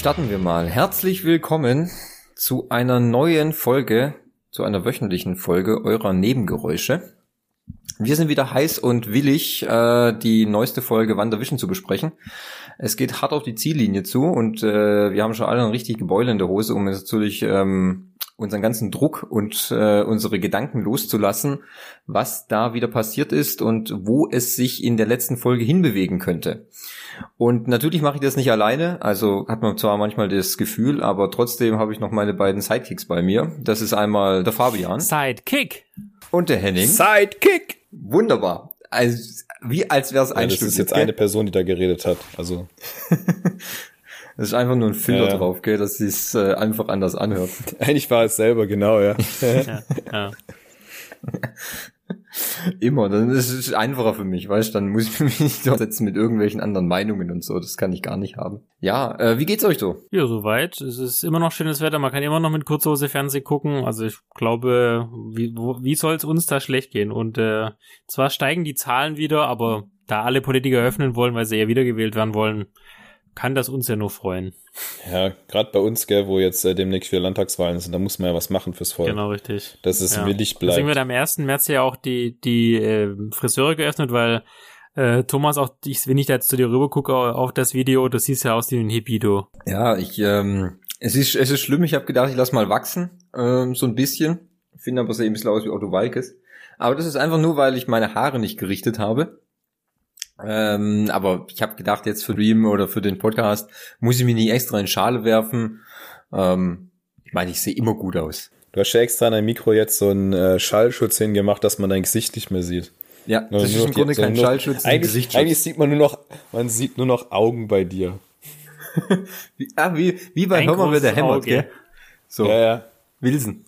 Starten wir mal. Herzlich willkommen zu einer neuen Folge, zu einer wöchentlichen Folge eurer Nebengeräusche. Wir sind wieder heiß und willig, äh, die neueste Folge Wandervision zu besprechen. Es geht hart auf die Ziellinie zu und äh, wir haben schon alle eine richtig Gebeule in der Hose, um jetzt natürlich ähm, unseren ganzen Druck und äh, unsere Gedanken loszulassen, was da wieder passiert ist und wo es sich in der letzten Folge hinbewegen könnte. Und natürlich mache ich das nicht alleine, also hat man zwar manchmal das Gefühl, aber trotzdem habe ich noch meine beiden Sidekicks bei mir. Das ist einmal der Fabian. Sidekick. Und der Henning. Sidekick. Wunderbar. Also, wie als wäre es ein ja, Das ist jetzt gell? eine Person, die da geredet hat. Also. das ist einfach nur ein Filler ja, drauf, gell, dass sie es äh, einfach anders anhört. Eigentlich war es selber, genau, ja. ja, ja. Immer, dann ist es einfacher für mich, weißt dann muss ich mich nicht durchsetzen mit irgendwelchen anderen Meinungen und so, das kann ich gar nicht haben. Ja, äh, wie geht's euch so? Ja, soweit. Es ist immer noch schönes Wetter, man kann immer noch mit Kurzhose Fernsehen gucken, also ich glaube, wie, wie soll es uns da schlecht gehen? Und äh, zwar steigen die Zahlen wieder, aber da alle Politiker öffnen wollen, weil sie ja wiedergewählt werden wollen, kann das uns ja nur freuen. Ja, gerade bei uns, gell, wo jetzt äh, demnächst wieder Landtagswahlen sind, da muss man ja was machen fürs Volk. Genau, richtig. Dass es ja. willig bleibt. Deswegen wird am 1. März ja auch die, die äh, Friseure geöffnet, weil äh, Thomas, auch ich, wenn ich da jetzt zu dir rüber gucke auf das Video, du siehst ja aus wie ein Hippie, du. Ja, ich, ähm, es ist, es ist schlimm, ich habe gedacht, ich lass mal wachsen, ähm, so ein bisschen. Finde aber, es ein bisschen aus wie Otto Walkes. Aber das ist einfach nur, weil ich meine Haare nicht gerichtet habe. Ähm, aber ich habe gedacht, jetzt für Dream oder für den Podcast muss ich mich nicht extra in Schale werfen. Ähm, ich meine, ich sehe immer gut aus. Du hast ja extra an dein Mikro jetzt so einen äh, Schallschutz hingemacht, dass man dein Gesicht nicht mehr sieht. Ja, das ist im Grunde kein Schallschutz, eigentlich, Gesichtsschutz. Eigentlich sieht man nur noch, man sieht nur noch Augen bei dir. wie, ah, wie, wie bei Hör mit der Hämmert, gell? So. Ja, ja. Wilson.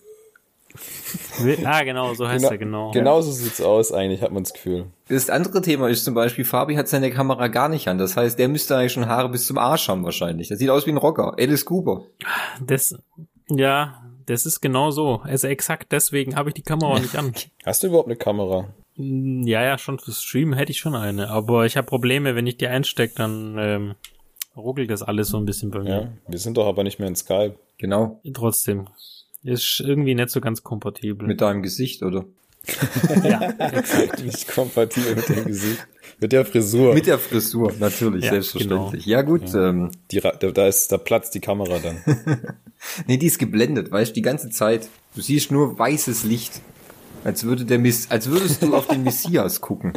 ah, genau, so heißt genau, er, genau. Genau so sieht's aus, eigentlich, hat man das Gefühl. Das andere Thema ist zum Beispiel, Fabi hat seine Kamera gar nicht an. Das heißt, der müsste eigentlich schon Haare bis zum Arsch haben wahrscheinlich. Das sieht aus wie ein Rocker. Alice Cooper. Das, ja, das ist genau so. Also exakt deswegen habe ich die Kamera nicht an. Hast du überhaupt eine Kamera? Hm, ja, ja, schon fürs Streamen hätte ich schon eine. Aber ich habe Probleme, wenn ich die einstecke, dann ähm, ruckelt das alles so ein bisschen bei mir. Ja, wir sind doch aber nicht mehr in Skype. Genau. Trotzdem. Ist irgendwie nicht so ganz kompatibel. Mit deinem Gesicht, oder? ja, exakt. Nicht kompatibel mit dem Gesicht. Mit der Frisur. Mit der Frisur, natürlich, ja, selbstverständlich. Genau. Ja, gut. Ja. Ähm, die, da, da ist, da platzt die Kamera dann. nee, die ist geblendet, weißt du, die ganze Zeit. Du siehst nur weißes Licht. Als würde der Miss, als würdest du auf den Messias gucken.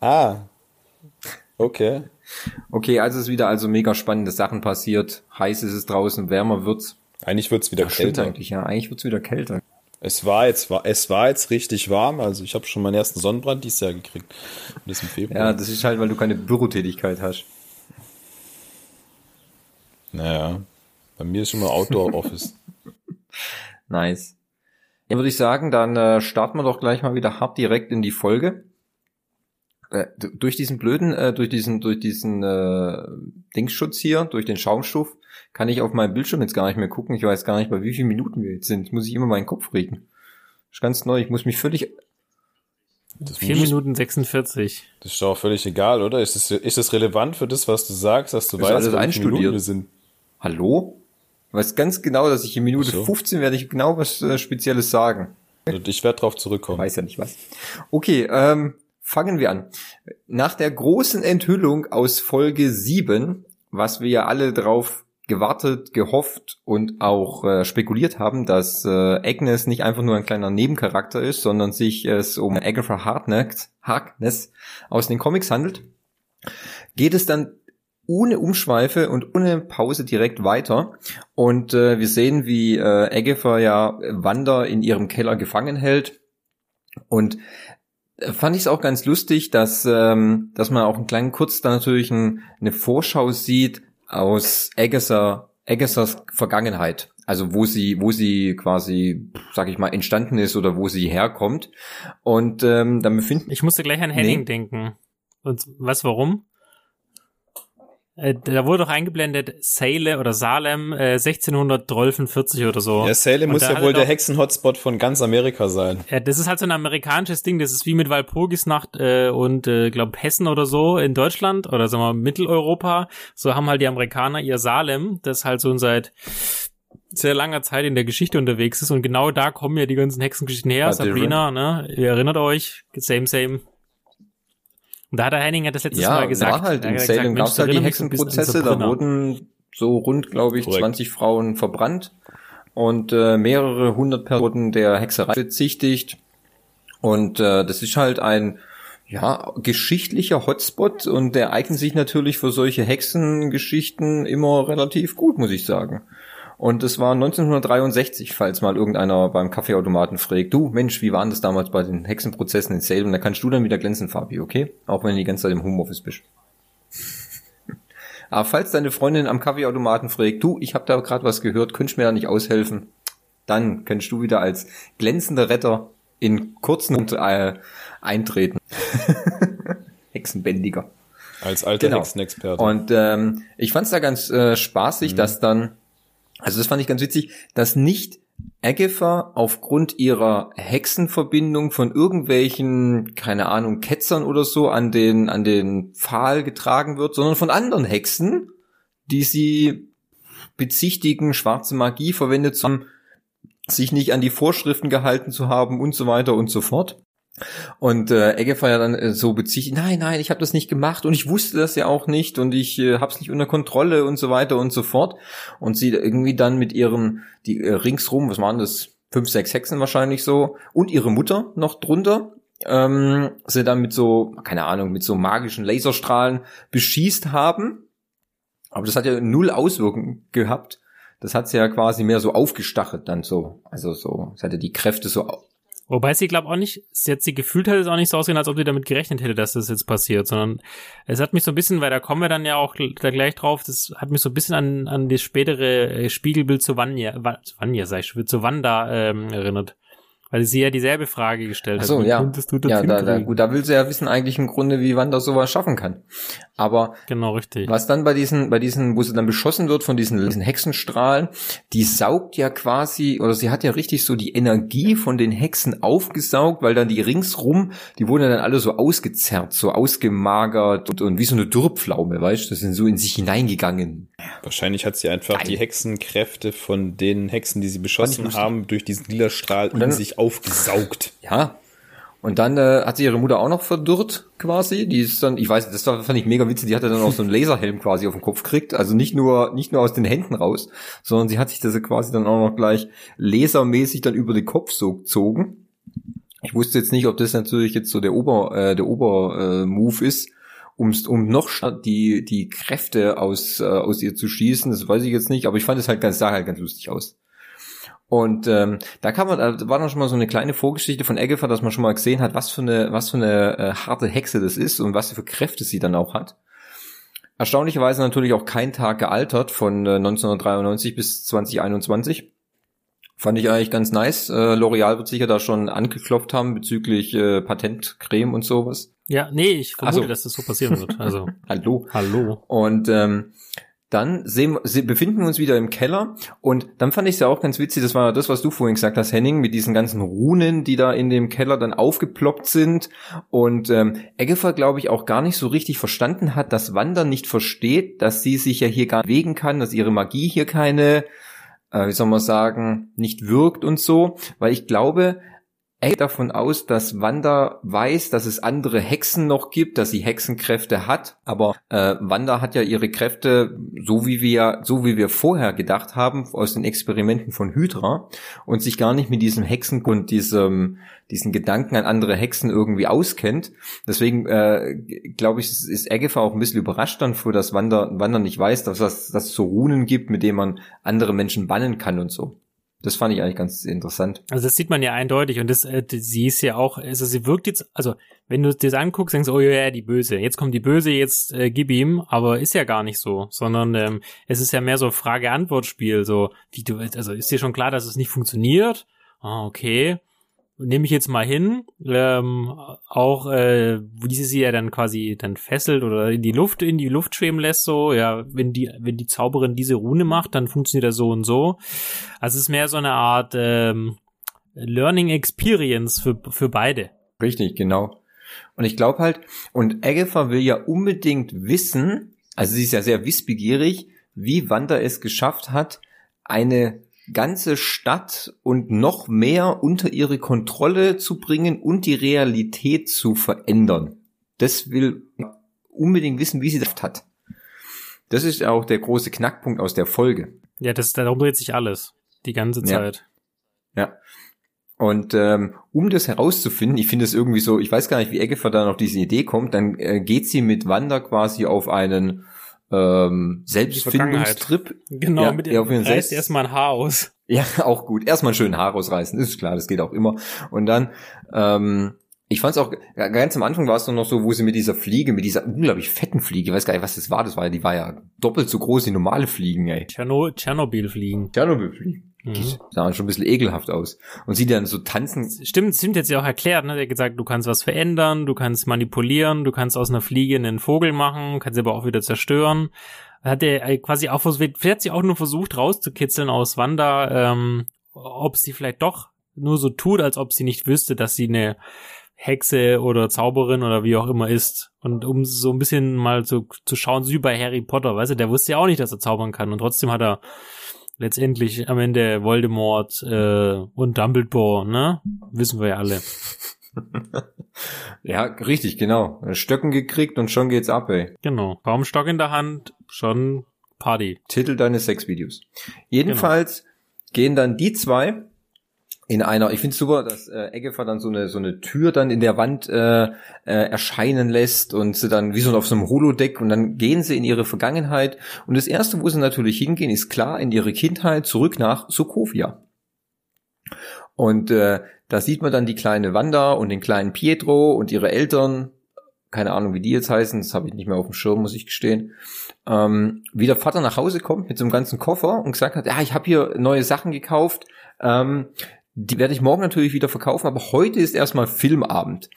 Ah. Okay. Okay, also ist wieder also mega spannende Sachen passiert. Heiß ist es draußen, wärmer wird's. Eigentlich wird's wieder Ach, kälter. Eigentlich, ja, eigentlich wird's wieder kälter. Es war jetzt, es war jetzt richtig warm. Also ich habe schon meinen ersten Sonnenbrand dieses Jahr gekriegt. Das im Februar. Ja, das ist halt, weil du keine Bürotätigkeit hast. Naja, bei mir ist schon mal Outdoor Office. nice. Ja, würde ich sagen, dann äh, starten wir doch gleich mal wieder hart direkt in die Folge. Äh, durch diesen blöden, äh, durch diesen, durch diesen äh, Dingsschutz hier, durch den Schaumstoff, kann ich auf meinem Bildschirm jetzt gar nicht mehr gucken. Ich weiß gar nicht, bei wie vielen Minuten wir jetzt sind. Jetzt muss ich immer meinen Kopf regen. Das ist ganz neu. Ich muss mich völlig. Das 4 Minuten 46. Das ist doch auch völlig egal, oder? Ist es ist das relevant für das, was du sagst, dass du ist weißt, alles einstudiert. sind? Hallo? Du weißt ganz genau, dass ich in Minute so. 15 werde ich genau was äh, Spezielles sagen. Ich werde drauf zurückkommen. Ich weiß ja nicht was. Okay, ähm, fangen wir an. Nach der großen Enthüllung aus Folge 7, was wir ja alle drauf gewartet, gehofft und auch äh, spekuliert haben, dass äh, Agnes nicht einfach nur ein kleiner Nebencharakter ist, sondern sich es um Agatha Harkness, Harkness aus den Comics handelt, geht es dann ohne Umschweife und ohne Pause direkt weiter. Und äh, wir sehen, wie äh, Agatha ja Wanda in ihrem Keller gefangen hält. Und fand ich es auch ganz lustig, dass, ähm, dass man auch einen kleinen kurz da natürlich ein, eine Vorschau sieht, aus Agatha, Agathas Vergangenheit. Also wo sie, wo sie quasi, sag ich mal, entstanden ist oder wo sie herkommt. Und ähm, dann befinden. Ich musste gleich an Henning nee. denken. Und was, warum? Äh, da wurde doch eingeblendet Salem oder Salem äh, 1643 oder so. Ja, Salem muss ja wohl der Hexen-Hotspot von ganz Amerika sein. Ja, das ist halt so ein amerikanisches Ding. Das ist wie mit Walpurgisnacht äh, und äh, glaube Hessen oder so in Deutschland oder sagen wir Mitteleuropa. So haben halt die Amerikaner ihr Salem, das halt so seit sehr langer Zeit in der Geschichte unterwegs ist und genau da kommen ja die ganzen Hexengeschichten her. Sabrina, ne? Ihr erinnert euch, same, same. Und da hat der Henning ja das letzte ja, Mal gesagt. Ja, halt in Salem gab es halt die Hexenprozesse, da wurden so rund, glaube ich, Korrekt. 20 Frauen verbrannt und äh, mehrere hundert Personen der Hexerei bezichtigt. Und äh, das ist halt ein ja, geschichtlicher Hotspot und der eignet sich natürlich für solche Hexengeschichten immer relativ gut, muss ich sagen. Und es war 1963, falls mal irgendeiner beim Kaffeeautomaten fragt, du Mensch, wie waren das damals bei den Hexenprozessen in Salem? Da kannst du dann wieder glänzen, Fabi, okay? Auch wenn du die ganze Zeit im Homeoffice bist. Aber falls deine Freundin am Kaffeeautomaten fragt, du, ich habe da gerade was gehört, könntest mir da nicht aushelfen, dann kannst du wieder als glänzender Retter in kurzen und äh, eintreten. Hexenbändiger. Als alter genau. Hexenexperte. Und ähm, ich fand's da ganz äh, spaßig, mhm. dass dann also das fand ich ganz witzig, dass nicht Agatha aufgrund ihrer Hexenverbindung von irgendwelchen, keine Ahnung, Ketzern oder so an den, an den Pfahl getragen wird, sondern von anderen Hexen, die sie bezichtigen, schwarze Magie verwendet zu haben, sich nicht an die Vorschriften gehalten zu haben und so weiter und so fort. Und äh, Eggefer ja dann äh, so bezieht, nein, nein, ich habe das nicht gemacht und ich wusste das ja auch nicht und ich äh, habe es nicht unter Kontrolle und so weiter und so fort. Und sie irgendwie dann mit ihren, die äh, ringsrum, was waren das, fünf, sechs Hexen wahrscheinlich so, und ihre Mutter noch drunter, ähm, sie dann mit so, keine Ahnung, mit so magischen Laserstrahlen beschießt haben. Aber das hat ja null Auswirkungen gehabt. Das hat sie ja quasi mehr so aufgestachelt dann so. Also so, es hatte die Kräfte so Wobei sie, glaube auch nicht, sie hat sie gefühlt hat es auch nicht so ausgesehen, als ob sie damit gerechnet hätte, dass das jetzt passiert, sondern es hat mich so ein bisschen, weil da kommen wir dann ja auch da gleich drauf, das hat mich so ein bisschen an, an das spätere äh, Spiegelbild zu Vanya, Vanya sag ich, zu Wanda ähm, erinnert. Weil sie ja dieselbe Frage gestellt Ach so, hat. ja. ja, da, da, gut, da will sie ja wissen eigentlich im Grunde, wie Wanda sowas schaffen kann. Aber genau richtig. Was dann bei diesen, bei diesen, wo sie dann beschossen wird von diesen, diesen Hexenstrahlen, die saugt ja quasi, oder sie hat ja richtig so die Energie von den Hexen aufgesaugt, weil dann die ringsrum, die wurden dann alle so ausgezerrt, so ausgemagert und, und wie so eine Dürrpflaume, weißt du, das sind so in sich hineingegangen. Wahrscheinlich hat sie einfach Nein. die Hexenkräfte von den Hexen, die sie beschossen haben, durch diesen lila Strahl in sich aufgesaugt. Ja, und dann äh, hat sie ihre Mutter auch noch verdürrt, quasi. Die ist dann, ich weiß, das fand ich mega witzig, die hatte dann auch so einen Laserhelm quasi auf dem Kopf gekriegt. Also nicht nur, nicht nur aus den Händen raus, sondern sie hat sich das quasi dann auch noch gleich lasermäßig dann über den Kopf so gezogen. Ich wusste jetzt nicht, ob das natürlich jetzt so der Ober, äh, der Ober-Move äh, ist, um, um noch die, die Kräfte aus, äh, aus ihr zu schießen. Das weiß ich jetzt nicht, aber ich fand es halt ganz, sah halt ganz lustig aus. Und ähm, da kann man, da war dann schon mal so eine kleine Vorgeschichte von Eggefer, dass man schon mal gesehen hat, was für eine, was für eine äh, harte Hexe das ist und was für Kräfte sie dann auch hat. Erstaunlicherweise natürlich auch kein Tag gealtert von äh, 1993 bis 2021. Fand ich eigentlich ganz nice. Äh, L'Oreal wird sicher da schon angeklopft haben bezüglich äh, Patentcreme und sowas. Ja, nee, ich vermute, so. dass das so passieren wird. Also hallo, hallo. Und ähm, dann sehen, befinden wir uns wieder im Keller und dann fand ich es ja auch ganz witzig, das war das, was du vorhin gesagt hast, Henning, mit diesen ganzen Runen, die da in dem Keller dann aufgeploppt sind und ähm, Eggefer, glaube ich, auch gar nicht so richtig verstanden hat, dass Wanda nicht versteht, dass sie sich ja hier gar bewegen kann, dass ihre Magie hier keine, äh, wie soll man sagen, nicht wirkt und so, weil ich glaube, er geht davon aus, dass Wanda weiß, dass es andere Hexen noch gibt, dass sie Hexenkräfte hat, aber äh, Wanda hat ja ihre Kräfte, so wie wir, so wie wir vorher gedacht haben, aus den Experimenten von Hydra und sich gar nicht mit diesem Hexen und diesem, diesen Gedanken an andere Hexen irgendwie auskennt. Deswegen äh, glaube ich, ist Agatha auch ein bisschen überrascht dann für, dass Wanda, Wanda nicht weiß, dass, das, dass es so Runen gibt, mit denen man andere Menschen bannen kann und so. Das fand ich eigentlich ganz interessant. Also das sieht man ja eindeutig und das, äh, sie ist ja auch, also sie wirkt jetzt, also wenn du das anguckst, denkst du, oh ja, die Böse. Jetzt kommt die Böse, jetzt äh, gib ihm, aber ist ja gar nicht so, sondern ähm, es ist ja mehr so Frage-Antwort-Spiel, so wie du, also ist dir schon klar, dass es nicht funktioniert? Ah, okay. Nehme ich jetzt mal hin, ähm, auch äh, wie sie sie ja dann quasi dann fesselt oder in die Luft in die Luft schweben lässt, so ja, wenn die wenn die Zauberin diese Rune macht, dann funktioniert das so und so. Also es ist mehr so eine Art ähm, Learning Experience für für beide. Richtig, genau. Und ich glaube halt, und Agatha will ja unbedingt wissen, also sie ist ja sehr wissbegierig, wie Wanda es geschafft hat, eine ganze Stadt und noch mehr unter ihre Kontrolle zu bringen und die Realität zu verändern. Das will unbedingt wissen, wie sie das hat. Das ist auch der große Knackpunkt aus der Folge. Ja, das, darum dreht sich alles. Die ganze Zeit. Ja. ja. Und ähm, um das herauszufinden, ich finde es irgendwie so, ich weiß gar nicht, wie Eggefer dann auf diese Idee kommt, dann äh, geht sie mit Wanda quasi auf einen ähm, Selbstfindungstrip. Genau, ja, mit dem reißt Selbst erstmal ein Haar aus. Ja, auch gut. Erstmal schön Haar ausreißen, ist klar, das geht auch immer. Und dann, ähm, ich fand es auch, ganz am Anfang war es noch so, wo sie mit dieser Fliege, mit dieser unglaublich fetten Fliege, ich weiß gar nicht, was das war, das war, die war ja doppelt so groß wie normale Fliegen, ey. Tschernobyl-Fliegen. Tschernobyl-Fliegen. Mhm. Die sahen schon ein bisschen ekelhaft aus. Und sie dann so tanzen. Stimmt, stimmt jetzt ja auch erklärt, ne? Der hat gesagt, du kannst was verändern, du kannst manipulieren, du kannst aus einer Fliege einen Vogel machen, kannst sie aber auch wieder zerstören. Hat er quasi auch versucht, vielleicht hat sie auch nur versucht rauszukitzeln aus Wanda, ähm, ob sie vielleicht doch nur so tut, als ob sie nicht wüsste, dass sie eine Hexe oder Zauberin oder wie auch immer ist. Und um so ein bisschen mal zu, zu schauen, so wie bei Harry Potter, weißt du, der wusste ja auch nicht, dass er zaubern kann. Und trotzdem hat er letztendlich am Ende Voldemort äh, und Dumbledore, ne? Wissen wir ja alle. ja, richtig, genau. Stöcken gekriegt und schon geht's ab, ey. Genau. Kaum Stock in der Hand, schon Party. Titel deines Sexvideos. Jedenfalls genau. gehen dann die zwei in einer, ich finde super, dass äh, Eggefer dann so eine so eine Tür dann in der Wand äh, äh, erscheinen lässt und sie dann wie so auf so einem Holodeck und dann gehen sie in ihre Vergangenheit und das erste, wo sie natürlich hingehen, ist klar in ihre Kindheit zurück nach Sokovia. Und äh, da sieht man dann die kleine Wanda und den kleinen Pietro und ihre Eltern, keine Ahnung, wie die jetzt heißen, das habe ich nicht mehr auf dem Schirm, muss ich gestehen. Ähm, wie der Vater nach Hause kommt mit so einem ganzen Koffer und gesagt hat, ja, ich habe hier neue Sachen gekauft. Ähm, die werde ich morgen natürlich wieder verkaufen, aber heute ist erstmal Filmabend.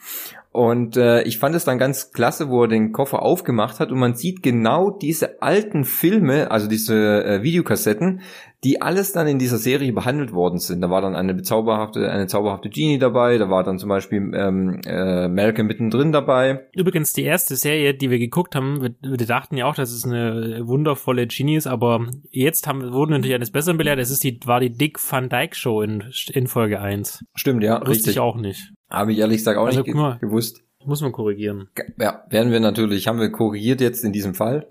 Und äh, ich fand es dann ganz klasse, wo er den Koffer aufgemacht hat und man sieht genau diese alten Filme, also diese äh, Videokassetten, die alles dann in dieser Serie behandelt worden sind. Da war dann eine zauberhafte, eine zauberhafte Genie dabei, da war dann zum Beispiel ähm, äh, Malcolm mittendrin dabei. Übrigens die erste Serie, die wir geguckt haben, wir, wir dachten ja auch, dass es eine wundervolle Genie ist, aber jetzt haben, wurden wir natürlich eines Besseren belehrt. Es ist die, war die Dick Van Dyke Show in, in Folge 1. Stimmt, ja. Wusste richtig. ich auch nicht. Habe ich ehrlich gesagt auch also, nicht ge gewusst. Muss man korrigieren. Ja, werden wir natürlich, haben wir korrigiert jetzt in diesem Fall.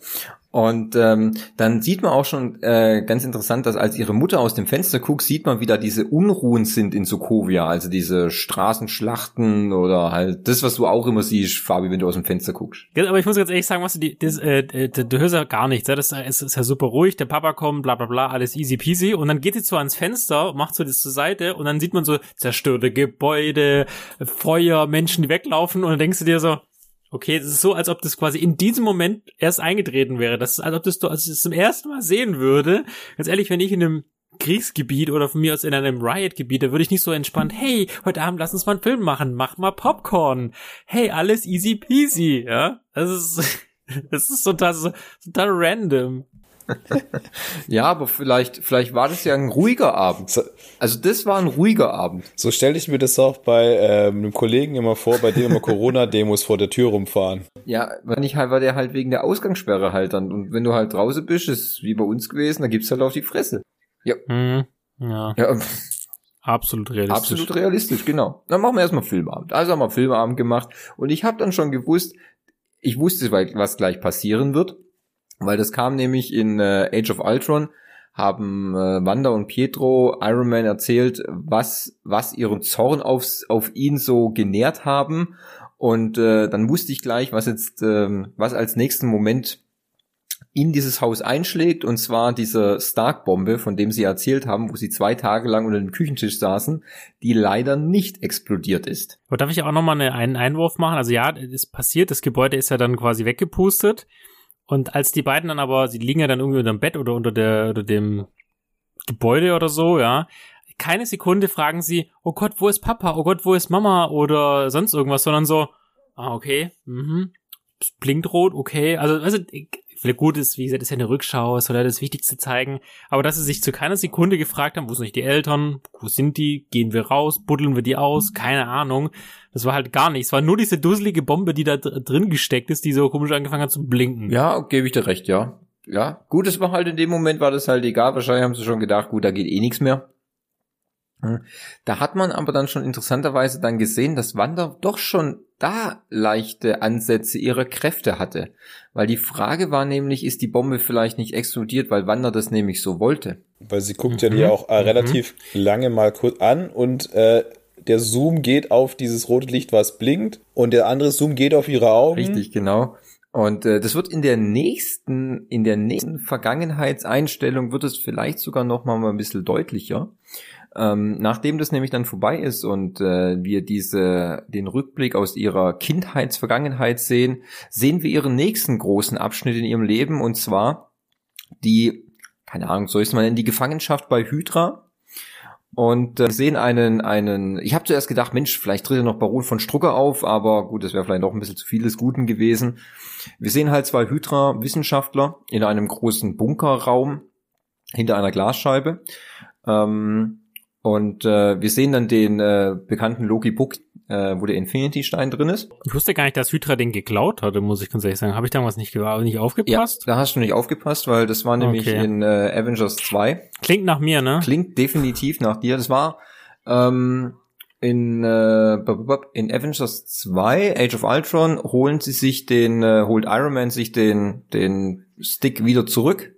Und ähm, dann sieht man auch schon äh, ganz interessant, dass als ihre Mutter aus dem Fenster guckt, sieht man, wie da diese Unruhen sind in Sokovia, also diese Straßenschlachten oder halt das, was du auch immer siehst, Fabi, wenn du aus dem Fenster guckst. Ja, aber ich muss ganz ehrlich sagen, was du, die, das, äh, du, du hörst ja gar nichts, ja? das ist, ist ja super ruhig, der Papa kommt, bla bla bla, alles easy peasy und dann geht sie so ans Fenster, macht so das zur Seite und dann sieht man so zerstörte Gebäude, Feuer, Menschen, die weglaufen und dann denkst du dir so, Okay, es ist so, als ob das quasi in diesem Moment erst eingetreten wäre. Das ist, als ob das als ich das zum ersten Mal sehen würde. Ganz ehrlich, wenn ich in einem Kriegsgebiet oder von mir aus in einem Riot-Gebiet, da würde ich nicht so entspannt, hey, heute Abend lass uns mal einen Film machen, mach mal Popcorn. Hey, alles easy peasy, ja? Das ist, das ist total, total random ja, aber vielleicht, vielleicht war das ja ein ruhiger Abend. Also das war ein ruhiger Abend. So stelle ich mir das auch bei ähm, einem Kollegen immer vor, bei dem immer Corona-Demos vor der Tür rumfahren. Ja, wenn ich halt, war der halt wegen der Ausgangssperre halt dann. Und wenn du halt draußen bist, ist wie bei uns gewesen, da gibt's halt auf die Fresse. Ja. Mhm. Ja. ja. Absolut realistisch. Absolut realistisch, genau. Dann machen wir erstmal Filmabend. Also haben wir Filmabend gemacht und ich habe dann schon gewusst, ich wusste, was gleich passieren wird. Weil das kam nämlich in äh, Age of Ultron, haben äh, Wanda und Pietro Iron Man erzählt, was, was ihren Zorn aufs, auf ihn so genährt haben. Und äh, dann wusste ich gleich, was jetzt, äh, was als nächsten Moment in dieses Haus einschlägt, und zwar diese Stark-Bombe, von dem sie erzählt haben, wo sie zwei Tage lang unter dem Küchentisch saßen, die leider nicht explodiert ist. Aber darf ich auch nochmal einen Einwurf machen? Also ja, es passiert, das Gebäude ist ja dann quasi weggepustet. Und als die beiden dann aber, sie liegen ja dann irgendwie unter dem Bett oder unter der, unter dem Gebäude oder so, ja. keine Sekunde fragen sie, oh Gott, wo ist Papa? Oh Gott, wo ist Mama? Oder sonst irgendwas, sondern so, ah, okay, mhm, blinkt rot, okay. Also, also vielleicht gut ist, wie gesagt, ist ja eine Rückschau, soll ja das Wichtigste zeigen. Aber dass sie sich zu keiner Sekunde gefragt haben, wo sind die Eltern, wo sind die, gehen wir raus, buddeln wir die aus, keine Ahnung. Das war halt gar nichts. Es war nur diese dusselige Bombe, die da drin gesteckt ist, die so komisch angefangen hat zu blinken. Ja, gebe ich dir recht, ja. Ja, gut, es war halt in dem Moment, war das halt egal. Wahrscheinlich haben sie schon gedacht, gut, da geht eh nichts mehr. Da hat man aber dann schon interessanterweise dann gesehen, dass Wanda doch schon da leichte Ansätze ihrer Kräfte hatte. Weil die Frage war nämlich, ist die Bombe vielleicht nicht explodiert, weil Wanda das nämlich so wollte? Weil sie guckt mhm. ja die auch äh, mhm. relativ mhm. lange mal kurz an und äh, der Zoom geht auf dieses rote Licht, was blinkt und der andere Zoom geht auf ihre Augen. Richtig, genau. Und äh, das wird in der nächsten, in der nächsten Vergangenheitseinstellung wird es vielleicht sogar noch mal ein bisschen deutlicher. Ähm, nachdem das nämlich dann vorbei ist und äh, wir diese den Rückblick aus ihrer Kindheitsvergangenheit sehen, sehen wir ihren nächsten großen Abschnitt in ihrem Leben und zwar die, keine Ahnung, soll ich es mal nennen, die Gefangenschaft bei Hydra. Und äh, sehen einen, einen, ich habe zuerst gedacht, Mensch, vielleicht tritt er noch Baron von Strucker auf, aber gut, das wäre vielleicht noch ein bisschen zu viel des Guten gewesen. Wir sehen halt zwei Hydra-Wissenschaftler in einem großen Bunkerraum hinter einer Glasscheibe. Ähm, und äh, wir sehen dann den äh, bekannten Loki Book, äh, wo der Infinity-Stein drin ist. Ich wusste gar nicht, dass Hydra den geklaut hatte, muss ich ganz ehrlich sagen. Habe ich damals nicht, nicht aufgepasst? Ja, da hast du nicht aufgepasst, weil das war nämlich okay. in äh, Avengers 2. Klingt nach mir, ne? Klingt definitiv nach dir. Das war ähm, in, äh, in Avengers 2, Age of Ultron, holen sie sich den, äh, holt Iron Man sich den, den Stick wieder zurück,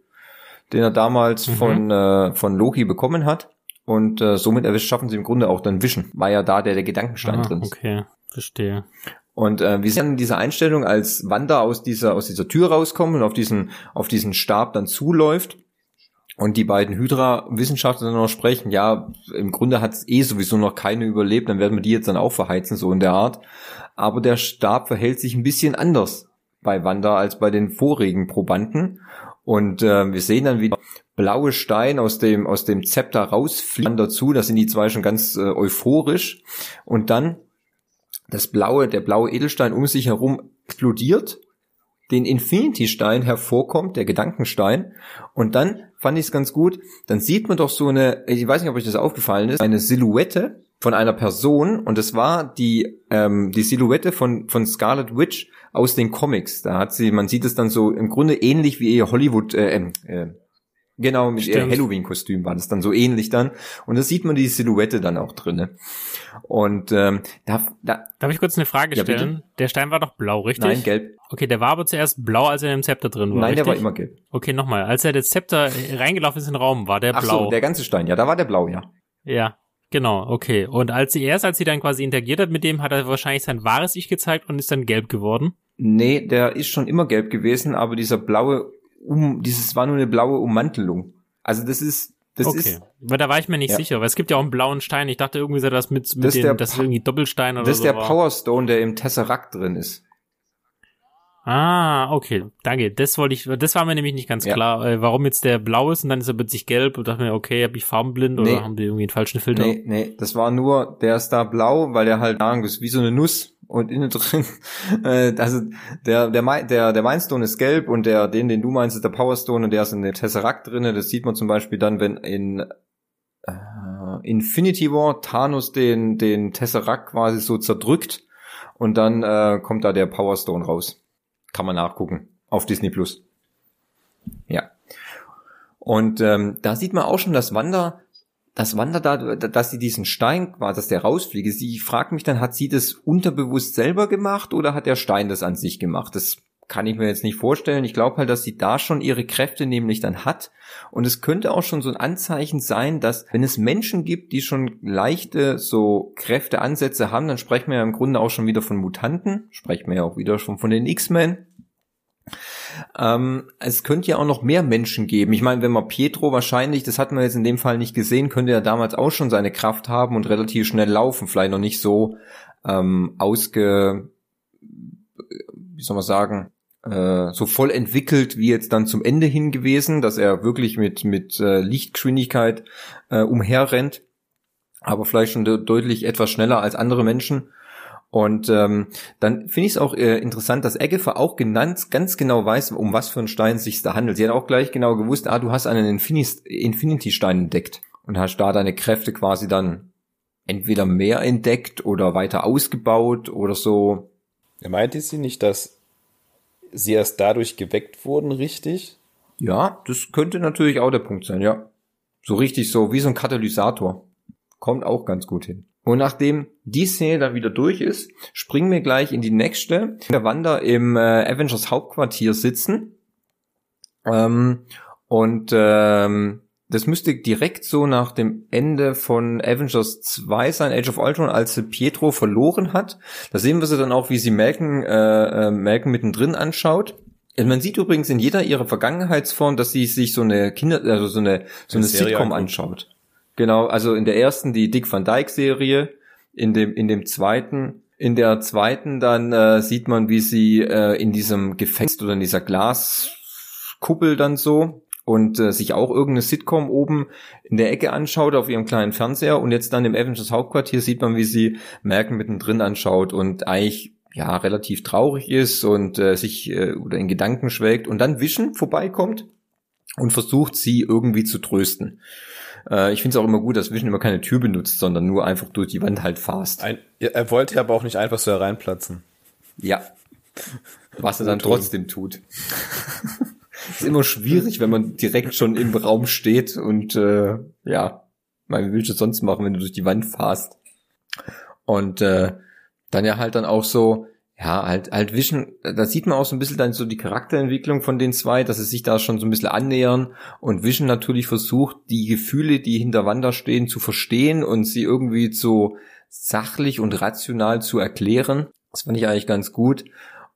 den er damals mhm. von, äh, von Loki bekommen hat. Und äh, somit schaffen sie im Grunde auch dann Wischen, weil ja da der, der Gedankenstein ah, drin ist. Okay, verstehe. Und äh, wir sehen diese Einstellung, als Wanda aus dieser, aus dieser Tür rauskommt und auf diesen, auf diesen Stab dann zuläuft. Und die beiden Hydra-Wissenschaftler dann noch sprechen, ja, im Grunde hat es eh sowieso noch keine überlebt, dann werden wir die jetzt dann auch verheizen, so in der Art. Aber der Stab verhält sich ein bisschen anders bei Wanda als bei den vorigen Probanden. Und äh, wir sehen dann wieder blaue Stein aus dem, aus dem Zepter rausfliegen dazu. Da sind die zwei schon ganz äh, euphorisch. Und dann das blaue, der blaue Edelstein um sich herum explodiert, den Infinity-Stein hervorkommt, der Gedankenstein. Und dann fand ich es ganz gut, dann sieht man doch so eine, ich weiß nicht, ob euch das aufgefallen ist, eine Silhouette von einer Person und es war die ähm, die Silhouette von von Scarlet Witch aus den Comics. Da hat sie, man sieht es dann so im Grunde ähnlich wie ihr Hollywood äh, ähm, äh, Genau, mit Stimmt. ihr Halloween-Kostüm war das dann so ähnlich dann. Und da sieht man die Silhouette dann auch drinne. Und ähm, da, da Darf ich kurz eine Frage stellen? Bitte? Der Stein war doch blau, richtig? Nein, gelb. Okay, der war aber zuerst blau, als er im Zepter drin war. Nein, richtig? der war immer gelb. Okay, nochmal. Als er das Zepter reingelaufen ist in den Raum, war der Ach blau. So, der ganze Stein, ja, da war der blau, ja. Ja, Genau, okay. Und als sie erst, als sie dann quasi interagiert hat mit dem, hat er wahrscheinlich sein wahres Ich gezeigt und ist dann gelb geworden. Nee, der ist schon immer gelb gewesen, aber dieser blaue, um, dieses war nur eine blaue Ummantelung. Also das ist, das okay. ist. Weil da war ich mir nicht ja. sicher, weil es gibt ja auch einen blauen Stein. Ich dachte irgendwie, das mit, mit das dem, der, das ist irgendwie Doppelstein oder so. Das ist der war. Power Stone, der im Tesseract drin ist. Ah, okay, danke. Das wollte ich, das war mir nämlich nicht ganz ja. klar, äh, warum jetzt der blau ist und dann ist er plötzlich gelb und dachte mir, okay, hab ich farbenblind nee. oder haben die irgendwie einen falschen Filter? Nee, nee, das war nur, der ist da blau, weil der halt, ist wie so eine Nuss und innen drin, äh, also der, der, der, der Mindstone ist gelb und der, den, den du meinst, ist der Powerstone und der ist in der Tesseract drinne. Das sieht man zum Beispiel dann, wenn in äh, Infinity War Thanos den, den Tesseract quasi so zerdrückt und dann äh, kommt da der Powerstone raus. Kann man nachgucken auf Disney Plus. Ja. Und ähm, da sieht man auch schon, dass Wanda, dass Wanda da, dass sie diesen Stein, dass der rausfliege. Sie fragt mich dann, hat sie das unterbewusst selber gemacht oder hat der Stein das an sich gemacht? Das kann ich mir jetzt nicht vorstellen. Ich glaube halt, dass sie da schon ihre Kräfte nämlich dann hat. Und es könnte auch schon so ein Anzeichen sein, dass wenn es Menschen gibt, die schon leichte so Kräfteansätze haben, dann sprechen wir ja im Grunde auch schon wieder von Mutanten, sprechen wir ja auch wieder schon von den X-Men. Ähm, es könnte ja auch noch mehr Menschen geben. Ich meine, wenn man Pietro wahrscheinlich, das hat man jetzt in dem Fall nicht gesehen, könnte er damals auch schon seine Kraft haben und relativ schnell laufen. Vielleicht noch nicht so ähm, ausge, wie soll man sagen, äh, so voll entwickelt wie jetzt dann zum Ende hin gewesen, dass er wirklich mit mit äh, Lichtgeschwindigkeit äh, umherrennt. aber vielleicht schon de deutlich etwas schneller als andere Menschen. Und ähm, dann finde ich es auch äh, interessant, dass Eggefer auch genannt, ganz genau weiß, um was für einen Stein sich da handelt. Sie hat auch gleich genau gewusst, ah, du hast einen Infinity-Stein entdeckt und hast da deine Kräfte quasi dann entweder mehr entdeckt oder weiter ausgebaut oder so. Meinte sie nicht, dass sie erst dadurch geweckt wurden, richtig? Ja, das könnte natürlich auch der Punkt sein, ja. So richtig so, wie so ein Katalysator. Kommt auch ganz gut hin. Und nachdem die Szene dann wieder durch ist, springen wir gleich in die nächste. Der Wander im äh, Avengers Hauptquartier sitzen. Ähm, und ähm, das müsste direkt so nach dem Ende von Avengers 2 sein, Age of Ultron, als sie Pietro verloren hat. Da sehen wir sie dann auch, wie sie Malcolm, äh, äh, Malcolm mittendrin anschaut. Man sieht übrigens in jeder ihrer Vergangenheitsform, dass sie sich so eine Kinder, also so eine, so eine, eine Sitcom anschaut. Genau, also in der ersten die Dick Van Dyke Serie, in dem in dem zweiten in der zweiten dann äh, sieht man, wie sie äh, in diesem Gefängnis oder in dieser Glaskuppel dann so und äh, sich auch irgendeine Sitcom oben in der Ecke anschaut auf ihrem kleinen Fernseher und jetzt dann im Avengers Hauptquartier sieht man, wie sie Merken mittendrin anschaut und eigentlich ja relativ traurig ist und äh, sich äh, oder in Gedanken schwelgt und dann Vision vorbeikommt und versucht sie irgendwie zu trösten. Äh, ich finde es auch immer gut, dass Vision immer keine Tür benutzt, sondern nur einfach durch die Wand halt fast. Er wollte aber auch nicht einfach so hereinplatzen. Ja. Was er dann trotzdem tut. ist immer schwierig, wenn man direkt schon im Raum steht und äh, ja, man will es sonst machen, wenn du durch die Wand fahrst. Und äh, dann ja halt dann auch so, ja, halt, halt Vision, da sieht man auch so ein bisschen dann so die Charakterentwicklung von den zwei, dass sie sich da schon so ein bisschen annähern und Vision natürlich versucht, die Gefühle, die hinter Wanda stehen, zu verstehen und sie irgendwie so sachlich und rational zu erklären. Das fand ich eigentlich ganz gut.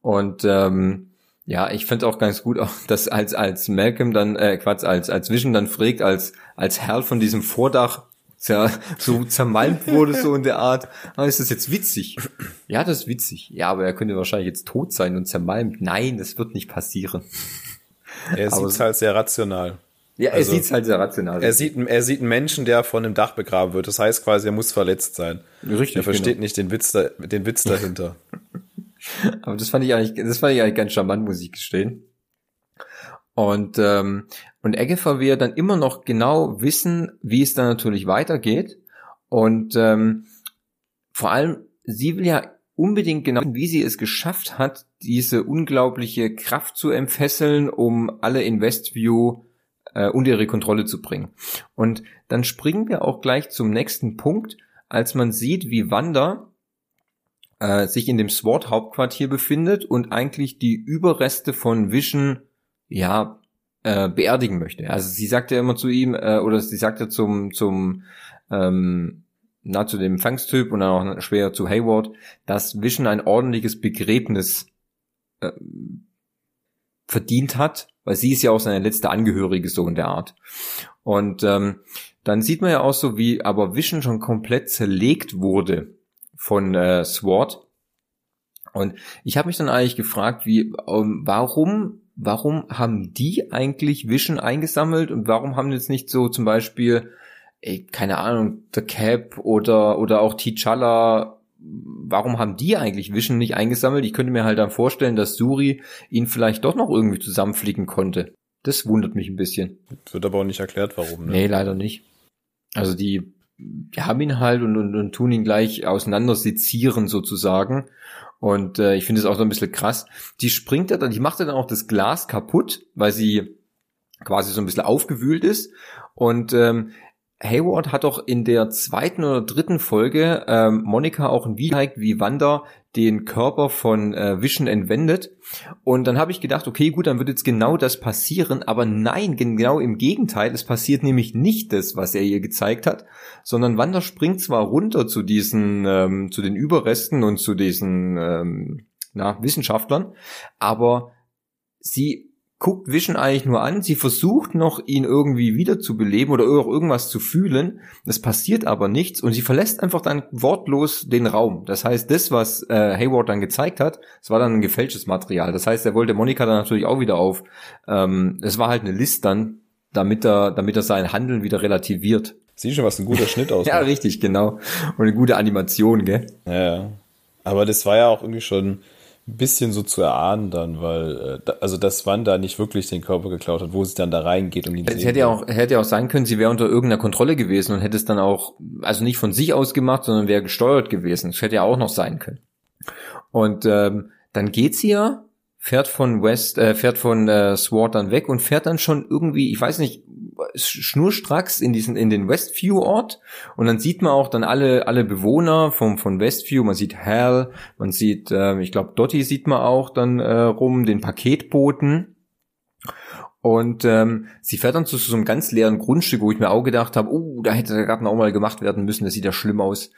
Und ähm, ja, ich finde auch ganz gut, auch dass als als Malcolm dann äh, Quatsch als als Vision dann fragt als als Herr von diesem Vordach zer, so zermalmt wurde, so in der Art. Aber ah, ist das jetzt witzig? Ja, das ist witzig. Ja, aber er könnte wahrscheinlich jetzt tot sein und zermalmt. Nein, das wird nicht passieren. Er sieht es halt sehr rational. Ja, er also, sieht es halt sehr rational. Er sieht, er sieht einen Menschen, der von einem Dach begraben wird. Das heißt quasi, er muss verletzt sein. Richtig. Er versteht genau. nicht den Witz, da, den Witz dahinter. aber das fand ich eigentlich, das fand ich eigentlich ganz charmant, muss ich gestehen. Und, ähm, und Eggefer will dann immer noch genau wissen, wie es dann natürlich weitergeht. Und ähm, vor allem, sie will ja unbedingt genau wissen, wie sie es geschafft hat, diese unglaubliche Kraft zu entfesseln, um alle in Westview äh, unter ihre Kontrolle zu bringen. Und dann springen wir auch gleich zum nächsten Punkt, als man sieht, wie Wanda äh, sich in dem SWAT-Hauptquartier befindet und eigentlich die Überreste von Vision ja, äh, beerdigen möchte. Also sie sagte immer zu ihm, äh, oder sie sagte zum, zum, ähm, na, zu dem Empfangstyp und dann auch schwer zu Hayward, dass Vision ein ordentliches Begräbnis äh, verdient hat, weil sie ist ja auch seine letzte Angehörige so in der Art. Und ähm, dann sieht man ja auch so, wie aber Vision schon komplett zerlegt wurde von äh, SWAT. Und ich habe mich dann eigentlich gefragt, wie, um, warum warum haben die eigentlich Vision eingesammelt und warum haben jetzt nicht so zum Beispiel, ey, keine Ahnung, The Cap oder, oder auch T'Challa, warum haben die eigentlich Vision nicht eingesammelt? Ich könnte mir halt dann vorstellen, dass Suri ihn vielleicht doch noch irgendwie zusammenfliegen konnte. Das wundert mich ein bisschen. Wird aber auch nicht erklärt, warum. Ne? Nee, leider nicht. Also die, die haben ihn halt und, und, und tun ihn gleich auseinander sezieren sozusagen. Und äh, ich finde es auch so ein bisschen krass. Die springt ja dann, die macht ja dann auch das Glas kaputt, weil sie quasi so ein bisschen aufgewühlt ist. Und ähm, Hayward hat doch in der zweiten oder dritten Folge ähm, Monika auch ein Video gezeigt, wie Wanda den Körper von äh, Vision entwendet. Und dann habe ich gedacht, okay, gut, dann wird jetzt genau das passieren. Aber nein, genau im Gegenteil. Es passiert nämlich nicht das, was er ihr gezeigt hat, sondern Wanda springt zwar runter zu diesen, ähm, zu den Überresten und zu diesen ähm, na, Wissenschaftlern, aber sie guckt Vision eigentlich nur an, sie versucht noch, ihn irgendwie wiederzubeleben oder irgendwas zu fühlen, es passiert aber nichts und sie verlässt einfach dann wortlos den Raum. Das heißt, das, was äh, Hayward dann gezeigt hat, es war dann ein gefälschtes Material. Das heißt, er wollte Monika dann natürlich auch wieder auf, ähm, es war halt eine List dann, damit er, damit er sein Handeln wieder relativiert. Sieh schon, was ein guter Schnitt aus. ja, richtig, genau. Und eine gute Animation, gell? Ja. Aber das war ja auch irgendwie schon bisschen so zu erahnen dann, weil, äh, also dass Wanda nicht wirklich den Körper geklaut hat, wo sie dann da reingeht und ihn Es hätte ja auch, hätte ja auch sein können, sie wäre unter irgendeiner Kontrolle gewesen und hätte es dann auch, also nicht von sich aus gemacht, sondern wäre gesteuert gewesen. Das hätte ja auch noch sein können. Und ähm, dann geht sie ja, fährt von West, äh, fährt von äh, Sword dann weg und fährt dann schon irgendwie, ich weiß nicht, schnurstracks in diesen in den Westview Ort und dann sieht man auch dann alle alle Bewohner vom von Westview. Man sieht Hal man sieht äh, ich glaube Dottie sieht man auch dann äh, rum den Paketboten und ähm, sie fährt dann zu so einem ganz leeren Grundstück, wo ich mir auch gedacht habe, oh, da hätte der Garten auch mal gemacht werden müssen, das sieht ja schlimm aus.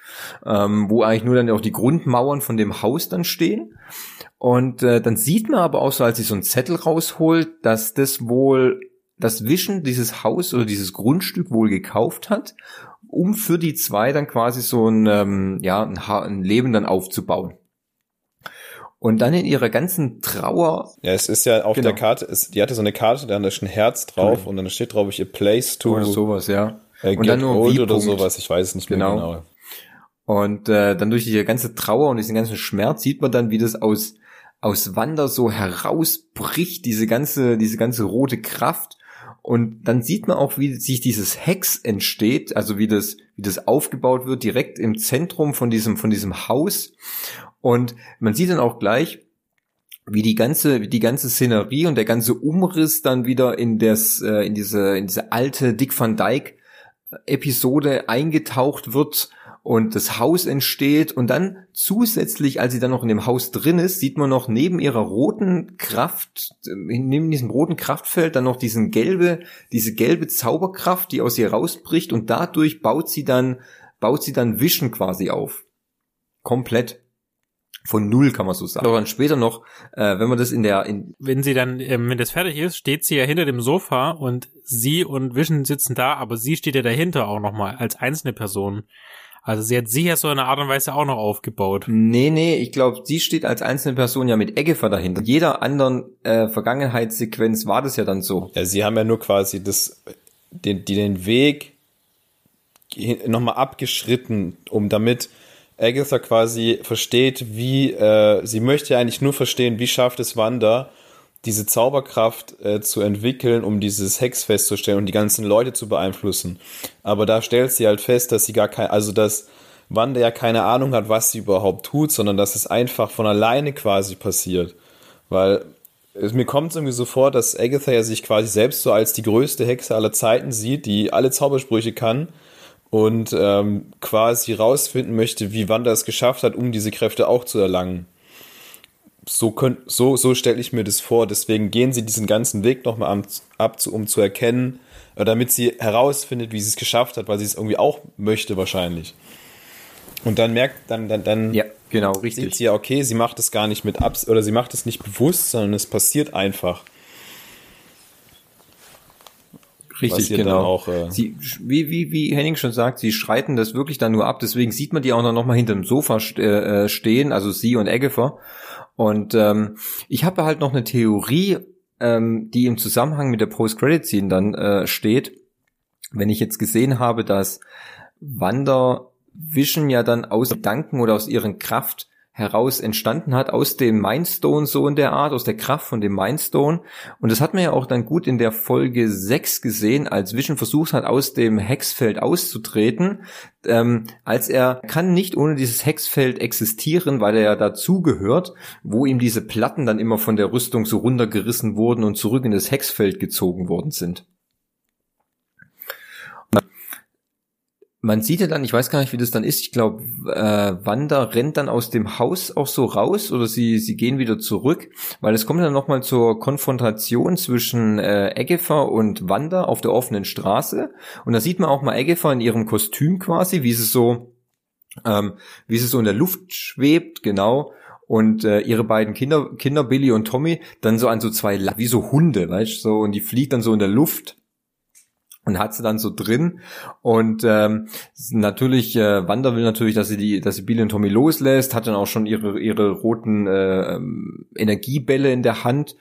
Ähm, wo eigentlich nur dann auch die Grundmauern von dem Haus dann stehen. Und äh, dann sieht man aber auch so, als sie so einen Zettel rausholt, dass das wohl das Vision dieses Haus oder dieses Grundstück wohl gekauft hat, um für die zwei dann quasi so ein, ähm, ja, ein, ein Leben dann aufzubauen. Und dann in ihrer ganzen Trauer. Ja, es ist ja auf genau. der Karte, es, die hatte so eine Karte, da ist ein Herz drauf okay. und dann steht drauf, ich a place to. Oder sowas, ja. Äh, und dann nur old oder sowas, ich weiß es nicht genau. mehr genau. Und äh, dann durch die ganze Trauer und diesen ganzen Schmerz sieht man dann, wie das aus aus Wander so herausbricht, diese ganze diese ganze rote Kraft und dann sieht man auch, wie sich dieses Hex entsteht, also wie das, wie das aufgebaut wird, direkt im Zentrum von diesem, von diesem Haus. Und man sieht dann auch gleich, wie die ganze, wie die ganze Szenerie und der ganze Umriss dann wieder in das, äh, in diese, in diese alte Dick van Dyke Episode eingetaucht wird und das Haus entsteht und dann zusätzlich, als sie dann noch in dem Haus drin ist, sieht man noch neben ihrer roten Kraft, neben diesem roten Kraftfeld dann noch diesen gelbe, diese gelbe Zauberkraft, die aus ihr rausbricht und dadurch baut sie dann, baut sie dann Vision quasi auf. Komplett. Von null kann man so sagen. Aber dann später noch, äh, wenn man das in der, in wenn sie dann, ähm, wenn das fertig ist, steht sie ja hinter dem Sofa und sie und Vision sitzen da, aber sie steht ja dahinter auch nochmal als einzelne Person. Also sie hat sich ja so in einer Art und Weise auch noch aufgebaut. Nee, nee, ich glaube, sie steht als einzelne Person ja mit Eggefer dahinter. Jeder anderen äh, Vergangenheitssequenz war das ja dann so. Ja, sie haben ja nur quasi das, den, die den Weg nochmal abgeschritten, um damit Agatha quasi versteht, wie, äh, sie möchte eigentlich nur verstehen, wie schafft es Wanda, diese Zauberkraft äh, zu entwickeln, um dieses Hex festzustellen und die ganzen Leute zu beeinflussen. Aber da stellt sie halt fest, dass sie gar kein, also dass Wanda ja keine Ahnung hat, was sie überhaupt tut, sondern dass es einfach von alleine quasi passiert. Weil es, mir kommt es irgendwie so vor, dass Agatha ja sich quasi selbst so als die größte Hexe aller Zeiten sieht, die alle Zaubersprüche kann und ähm, quasi rausfinden möchte, wie Wanda es geschafft hat, um diese Kräfte auch zu erlangen so, könnt, so, so stelle ich mir das vor. Deswegen gehen sie diesen ganzen Weg nochmal ab, um zu erkennen, äh, damit sie herausfindet, wie sie es geschafft hat, weil sie es irgendwie auch möchte wahrscheinlich. Und dann merkt, dann, dann, dann ja, genau, richtig. sieht sie ja, okay, sie macht es gar nicht mit Abs oder sie macht es nicht bewusst, sondern es passiert einfach. Richtig, genau. Auch, äh sie, wie, wie, wie Henning schon sagt, sie schreiten das wirklich dann nur ab, deswegen sieht man die auch noch mal hinter dem Sofa äh, stehen, also sie und Eggefer. Und ähm, ich habe halt noch eine Theorie, ähm, die im Zusammenhang mit der Post-Credit-Scene dann äh, steht. Wenn ich jetzt gesehen habe, dass Wanda Vision ja dann aus Gedanken oder aus ihren Kraft heraus entstanden hat, aus dem Mindstone so in der Art, aus der Kraft von dem Mindstone. Und das hat man ja auch dann gut in der Folge 6 gesehen, als Vision versucht hat, aus dem Hexfeld auszutreten. Ähm, als er kann nicht ohne dieses Hexfeld existieren, weil er ja dazugehört, wo ihm diese Platten dann immer von der Rüstung so runtergerissen wurden und zurück in das Hexfeld gezogen worden sind. Man sieht ja dann, ich weiß gar nicht, wie das dann ist. Ich glaube, äh, Wanda rennt dann aus dem Haus auch so raus oder sie sie gehen wieder zurück, weil es kommt dann noch mal zur Konfrontation zwischen äh, Agatha und Wanda auf der offenen Straße und da sieht man auch mal Agatha in ihrem Kostüm quasi, wie sie so ähm, wie sie so in der Luft schwebt, genau. Und äh, ihre beiden Kinder, Kinder Billy und Tommy, dann so an so zwei, wie so Hunde, weißt du, so, und die fliegt dann so in der Luft und hat sie dann so drin und ähm, natürlich äh, Wanda will natürlich, dass sie die, dass sie Billy und Tommy loslässt, hat dann auch schon ihre ihre roten äh, Energiebälle in der Hand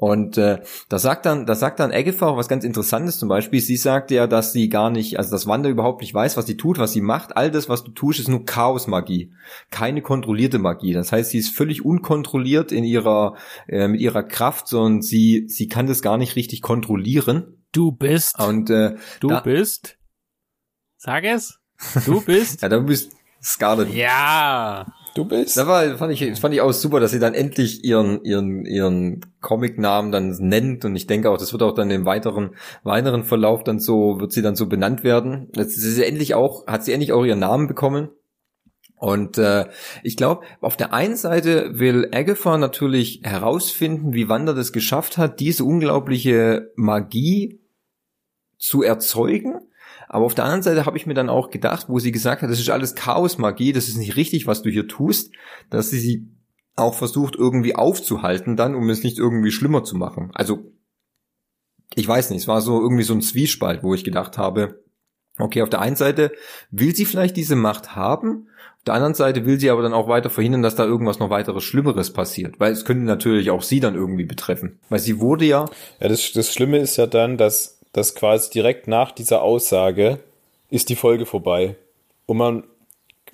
Und äh, da sagt dann, da sagt dann Agatha auch was ganz Interessantes zum Beispiel. Sie sagt ja, dass sie gar nicht, also dass Wanda überhaupt nicht weiß, was sie tut, was sie macht. All das, was du tust, ist nur Chaosmagie, keine kontrollierte Magie. Das heißt, sie ist völlig unkontrolliert in ihrer äh, mit ihrer Kraft, sondern sie sie kann das gar nicht richtig kontrollieren. Du bist. Und äh, du da, bist. Sag es. Du bist. ja, du bist Scarlet. Ja. Du bist. Da war, fand ich, fand ich auch super, dass sie dann endlich ihren, ihren, ihren Comic-Namen dann nennt und ich denke auch, das wird auch dann im weiteren, weiteren Verlauf dann so, wird sie dann so benannt werden. Jetzt ist sie endlich auch, hat sie endlich auch ihren Namen bekommen. Und äh, ich glaube, auf der einen Seite will Agatha natürlich herausfinden, wie Wanda das geschafft hat, diese unglaubliche Magie zu erzeugen aber auf der anderen Seite habe ich mir dann auch gedacht, wo sie gesagt hat, das ist alles Chaosmagie, das ist nicht richtig, was du hier tust, dass sie sie auch versucht irgendwie aufzuhalten dann, um es nicht irgendwie schlimmer zu machen. Also ich weiß nicht, es war so irgendwie so ein Zwiespalt, wo ich gedacht habe, okay, auf der einen Seite will sie vielleicht diese Macht haben, auf der anderen Seite will sie aber dann auch weiter verhindern, dass da irgendwas noch weiteres Schlimmeres passiert, weil es könnte natürlich auch sie dann irgendwie betreffen, weil sie wurde ja. Ja, das, das Schlimme ist ja dann, dass dass quasi direkt nach dieser Aussage ist die Folge vorbei. Und man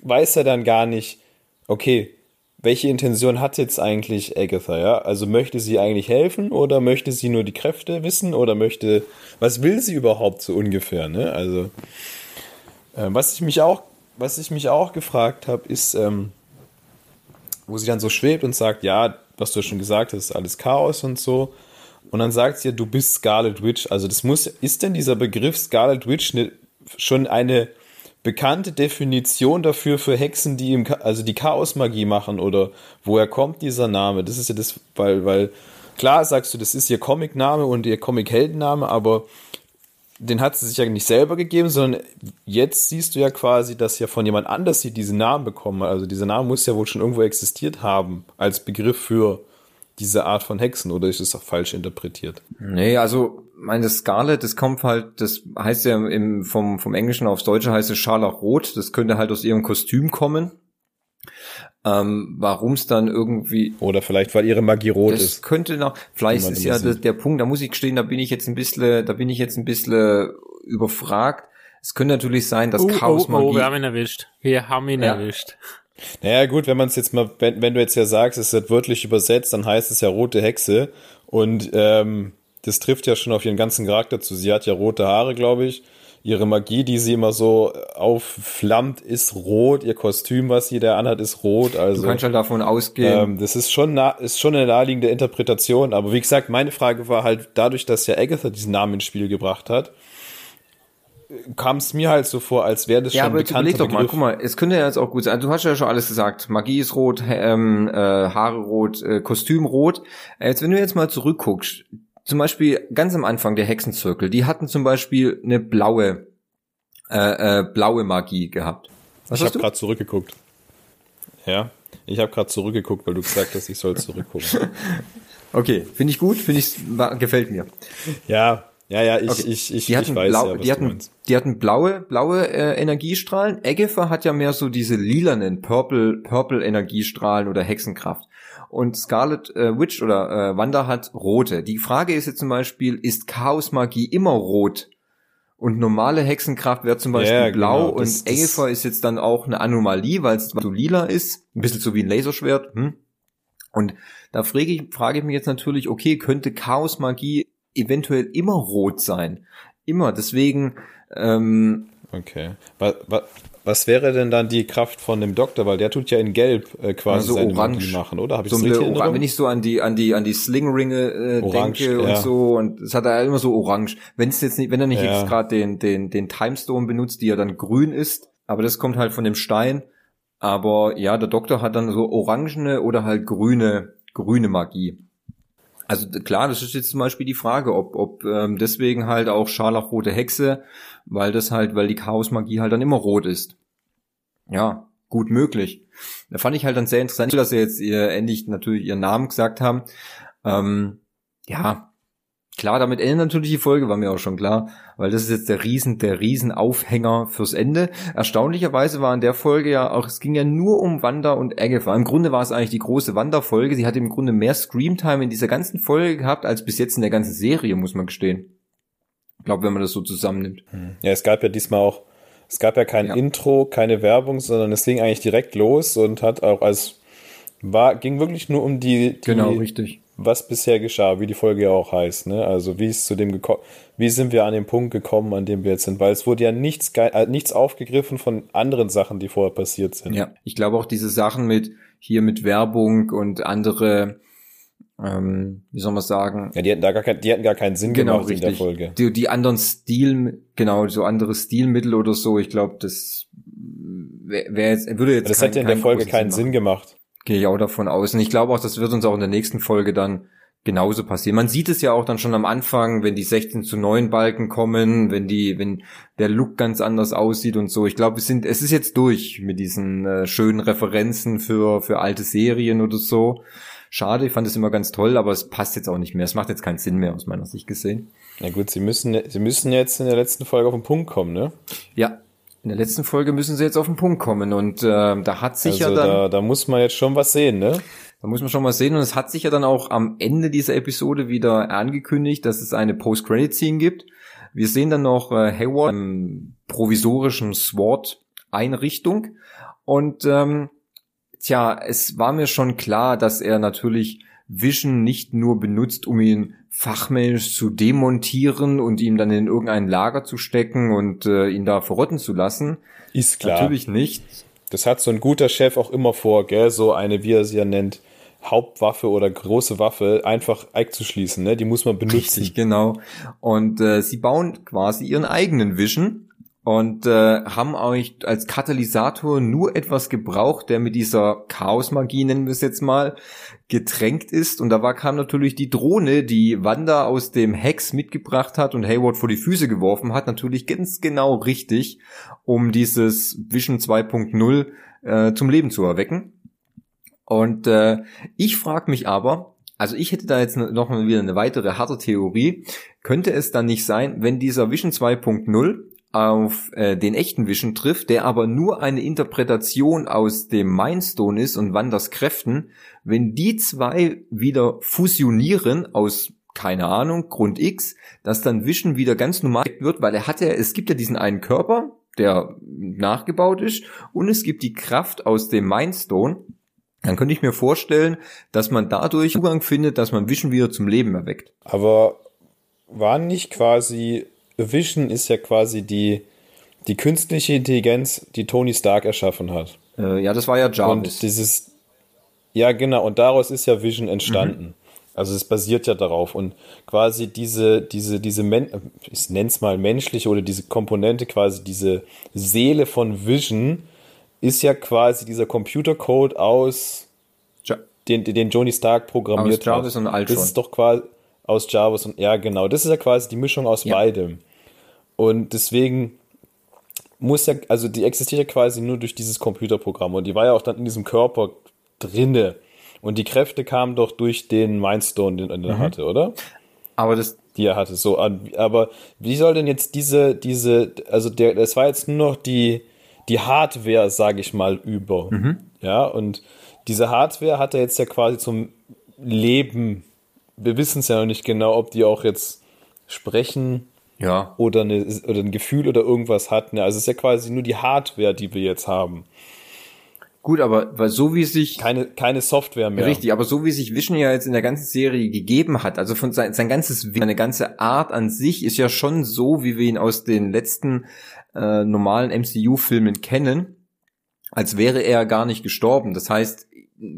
weiß ja dann gar nicht, okay, welche Intention hat jetzt eigentlich Agatha, ja? Also möchte sie eigentlich helfen oder möchte sie nur die Kräfte wissen oder möchte, was will sie überhaupt so ungefähr, ne? Also, äh, was ich mich auch, was ich mich auch gefragt habe, ist, ähm, wo sie dann so schwebt und sagt, ja, was du schon gesagt hast, ist alles Chaos und so. Und dann sagt sie ja, du bist Scarlet Witch. Also das muss, ist denn dieser Begriff Scarlet Witch ne, schon eine bekannte Definition dafür für Hexen, die im, also die Chaosmagie machen oder woher kommt dieser Name? Das ist ja das, weil, weil klar sagst du, das ist ihr Comic-Name und ihr Comic-Heldenname, aber den hat sie sich ja nicht selber gegeben, sondern jetzt siehst du ja quasi, dass ja von jemand anders sie diesen Namen bekommen. Also dieser Name muss ja wohl schon irgendwo existiert haben als Begriff für diese Art von Hexen oder ist es auch falsch interpretiert? Nee, also meine Scarlet, das kommt halt, das heißt ja im, vom, vom Englischen aufs Deutsche heißt es Scharlachrot, das könnte halt aus ihrem Kostüm kommen. Ähm, Warum es dann irgendwie. Oder vielleicht, weil ihre Magie rot das ist. Das könnte noch, vielleicht ist ja das, der Punkt, da muss ich gestehen, da bin ich jetzt ein bisschen, da bin ich jetzt ein bisschen überfragt. Es könnte natürlich sein, dass oh, Chaosmagie. Oh, oh, wir haben ihn erwischt. Wir haben ihn ja. erwischt. Naja, gut, wenn man es jetzt mal, wenn, wenn du jetzt ja sagst, es wird wörtlich übersetzt, dann heißt es ja rote Hexe. Und ähm, das trifft ja schon auf ihren ganzen Charakter zu. Sie hat ja rote Haare, glaube ich. Ihre Magie, die sie immer so aufflammt, ist rot. Ihr Kostüm, was sie da anhat, ist rot. Also, du kannst halt davon ausgehen. Ähm, das ist schon, nah, ist schon eine naheliegende Interpretation. Aber wie gesagt, meine Frage war halt dadurch, dass ja Agatha diesen Namen ins Spiel gebracht hat, kam es mir halt so vor, als wäre das ja, schon aber bekannt. Überleg doch mal, guck mal, es könnte ja jetzt auch gut sein. Du hast ja schon alles gesagt. Magie ist rot, ähm, äh, Haare rot, äh, Kostüm rot. Äh, jetzt, wenn du jetzt mal zurückguckst, zum Beispiel ganz am Anfang der Hexenzirkel, die hatten zum Beispiel eine blaue, äh, äh, blaue Magie gehabt. Was ich habe gerade zurückgeguckt. Ja, ich habe gerade zurückgeguckt, weil du gesagt hast, ich soll zurückgucken. okay, finde ich gut, finde ich gefällt mir. Ja, ja, ja, ich, okay. ich, ich, die hatten ich weiß blau, ja, die hatten, die hatten blaue, blaue äh, Energiestrahlen. Agatha hat ja mehr so diese lilanen Purple, Purple Energiestrahlen oder Hexenkraft. Und Scarlet äh, Witch oder äh, Wanda hat rote. Die Frage ist jetzt zum Beispiel, ist Chaosmagie immer rot? Und normale Hexenkraft wäre zum Beispiel ja, blau genau. das, und Agatha ist jetzt dann auch eine Anomalie, weil es so lila ist. Ein bisschen so wie ein Laserschwert. Hm? Und da frage ich, frage ich mich jetzt natürlich, okay, könnte Chaosmagie eventuell immer rot sein. Immer. Deswegen. Ähm, okay. Was, was, was wäre denn dann die Kraft von dem Doktor? Weil der tut ja in Gelb äh, quasi also seine orange. machen, oder? Habe ich so das richtig Wenn ich so an die an die an die Slingringe äh, orange, denke und ja. so und es hat er immer so orange. Wenn es jetzt nicht, wenn er nicht ja. jetzt gerade den den den Timestone benutzt, die ja dann grün ist, aber das kommt halt von dem Stein. Aber ja, der Doktor hat dann so orangene oder halt grüne grüne Magie. Also klar, das ist jetzt zum Beispiel die Frage, ob, ob ähm, deswegen halt auch scharlachrote Hexe, weil das halt, weil die Chaosmagie halt dann immer rot ist. Ja, gut möglich. Da fand ich halt dann sehr interessant, dass sie jetzt ihr endlich natürlich ihren Namen gesagt haben. Ähm, ja, Klar, damit endet natürlich die Folge, war mir auch schon klar, weil das ist jetzt der Riesen, der Riesenaufhänger fürs Ende. Erstaunlicherweise war in der Folge ja auch, es ging ja nur um Wanda und Agatha. Im Grunde war es eigentlich die große Wanda-Folge. Sie hat im Grunde mehr Screamtime in dieser ganzen Folge gehabt, als bis jetzt in der ganzen Serie, muss man gestehen. Ich glaube, wenn man das so zusammennimmt. Ja, es gab ja diesmal auch, es gab ja kein Ja. Intro, keine Werbung, sondern es ging eigentlich direkt los und hat auch als, war, ging wirklich nur um die, die Genau, richtig. Was bisher geschah, wie die Folge ja auch heißt, ne? Also wie es zu dem gekommen, wie sind wir an den Punkt gekommen, an dem wir jetzt sind, weil es wurde ja nichts äh, nichts aufgegriffen von anderen Sachen, die vorher passiert sind. Ja, ich glaube auch diese Sachen mit hier mit Werbung und andere, ähm, wie soll man sagen, Ja, die hatten da gar kein, die hatten gar keinen Sinn genau gemacht in der richtig. Folge. Die, die anderen Stil, genau so andere Stilmittel oder so. Ich glaube, das wäre wär jetzt würde jetzt Das kein- hätte in der Folge keinen machen. Sinn gemacht. Gehe ich auch davon aus. Und ich glaube auch, das wird uns auch in der nächsten Folge dann genauso passieren. Man sieht es ja auch dann schon am Anfang, wenn die 16 zu 9 Balken kommen, wenn die, wenn der Look ganz anders aussieht und so. Ich glaube, es sind, es ist jetzt durch mit diesen äh, schönen Referenzen für, für alte Serien oder so. Schade, ich fand es immer ganz toll, aber es passt jetzt auch nicht mehr. Es macht jetzt keinen Sinn mehr aus meiner Sicht gesehen. Na gut, sie müssen, sie müssen jetzt in der letzten Folge auf den Punkt kommen, ne? Ja. In der letzten Folge müssen sie jetzt auf den Punkt kommen und äh, da hat sich also ja dann da, da muss man jetzt schon was sehen, ne? Da muss man schon mal sehen. Und es hat sich ja dann auch am Ende dieser Episode wieder angekündigt, dass es eine Post-Credit-Scene gibt. Wir sehen dann noch äh, Hayward im provisorischen SWAT-Einrichtung. Und ähm, tja, es war mir schon klar, dass er natürlich Vision nicht nur benutzt, um ihn fachmännisch zu demontieren und ihm dann in irgendein Lager zu stecken und äh, ihn da verrotten zu lassen. Ist klar. Natürlich nicht. Das hat so ein guter Chef auch immer vor, gell? So eine, wie er sie ja nennt, Hauptwaffe oder große Waffe einfach einzuschließen, ne? Die muss man benutzen. Richtig, genau. Und äh, sie bauen quasi ihren eigenen Vision und äh, haben euch als Katalysator nur etwas gebraucht, der mit dieser Chaosmagie, nennen wir es jetzt mal, getränkt ist. Und da war, kam natürlich die Drohne, die Wanda aus dem Hex mitgebracht hat und Hayward vor die Füße geworfen hat, natürlich ganz genau richtig, um dieses Vision 2.0 äh, zum Leben zu erwecken. Und äh, ich frage mich aber, also ich hätte da jetzt noch mal wieder eine weitere harte Theorie. Könnte es dann nicht sein, wenn dieser Vision 2.0 auf äh, den echten Vision trifft, der aber nur eine Interpretation aus dem Mindstone ist und Wanders Kräften, wenn die zwei wieder fusionieren aus keine Ahnung, Grund X, dass dann Vision wieder ganz normal wird, weil er hat ja, es gibt ja diesen einen Körper, der nachgebaut ist, und es gibt die Kraft aus dem Mindstone, dann könnte ich mir vorstellen, dass man dadurch Zugang findet, dass man Vision wieder zum Leben erweckt. Aber war nicht quasi, Vision ist ja quasi die, die künstliche Intelligenz, die Tony Stark erschaffen hat. Äh, ja, das war ja Jarvis. Und dieses, ja genau, und daraus ist ja Vision entstanden. Also es basiert ja darauf und quasi diese, diese, diese, Men ich nenne es mal menschliche oder diese Komponente, quasi diese Seele von Vision ist ja quasi dieser Computercode aus Ja. den, den Johnny Stark programmiert Aus Jarvis hat. und Ultron. Das ist doch quasi aus Jarvis und ja genau, das ist ja quasi die Mischung aus Ja. beidem. Und deswegen muss ja, also die existiert ja quasi nur durch dieses Computerprogramm und die war ja auch dann in diesem Körper drinne. Und die Kräfte kamen doch durch den Mindstone, den Mhm. er hatte, oder? Aber das, Die er hatte. So, an- aber wie soll denn jetzt diese, diese, also der, das war jetzt nur noch die, die Hardware, sage ich mal, über. Mhm. Ja, und diese Hardware hat er jetzt ja quasi zum Leben. Wir wissen es ja noch nicht genau, ob die auch jetzt sprechen ja, oder, eine, oder ein Gefühl oder irgendwas hat. Ne? Also es ist ja quasi nur die Hardware, die wir jetzt haben. gut, aber weil so wie sich Keine, keine Software mehr. Richtig, aber so wie sich Vision ja jetzt in der ganzen Serie gegeben hat, also von sein, sein ganzes, seine ganze Art an sich ist ja schon so, wie wir ihn aus den letzten äh, normalen MCU-Filmen kennen, als wäre er gar nicht gestorben. Das heißt,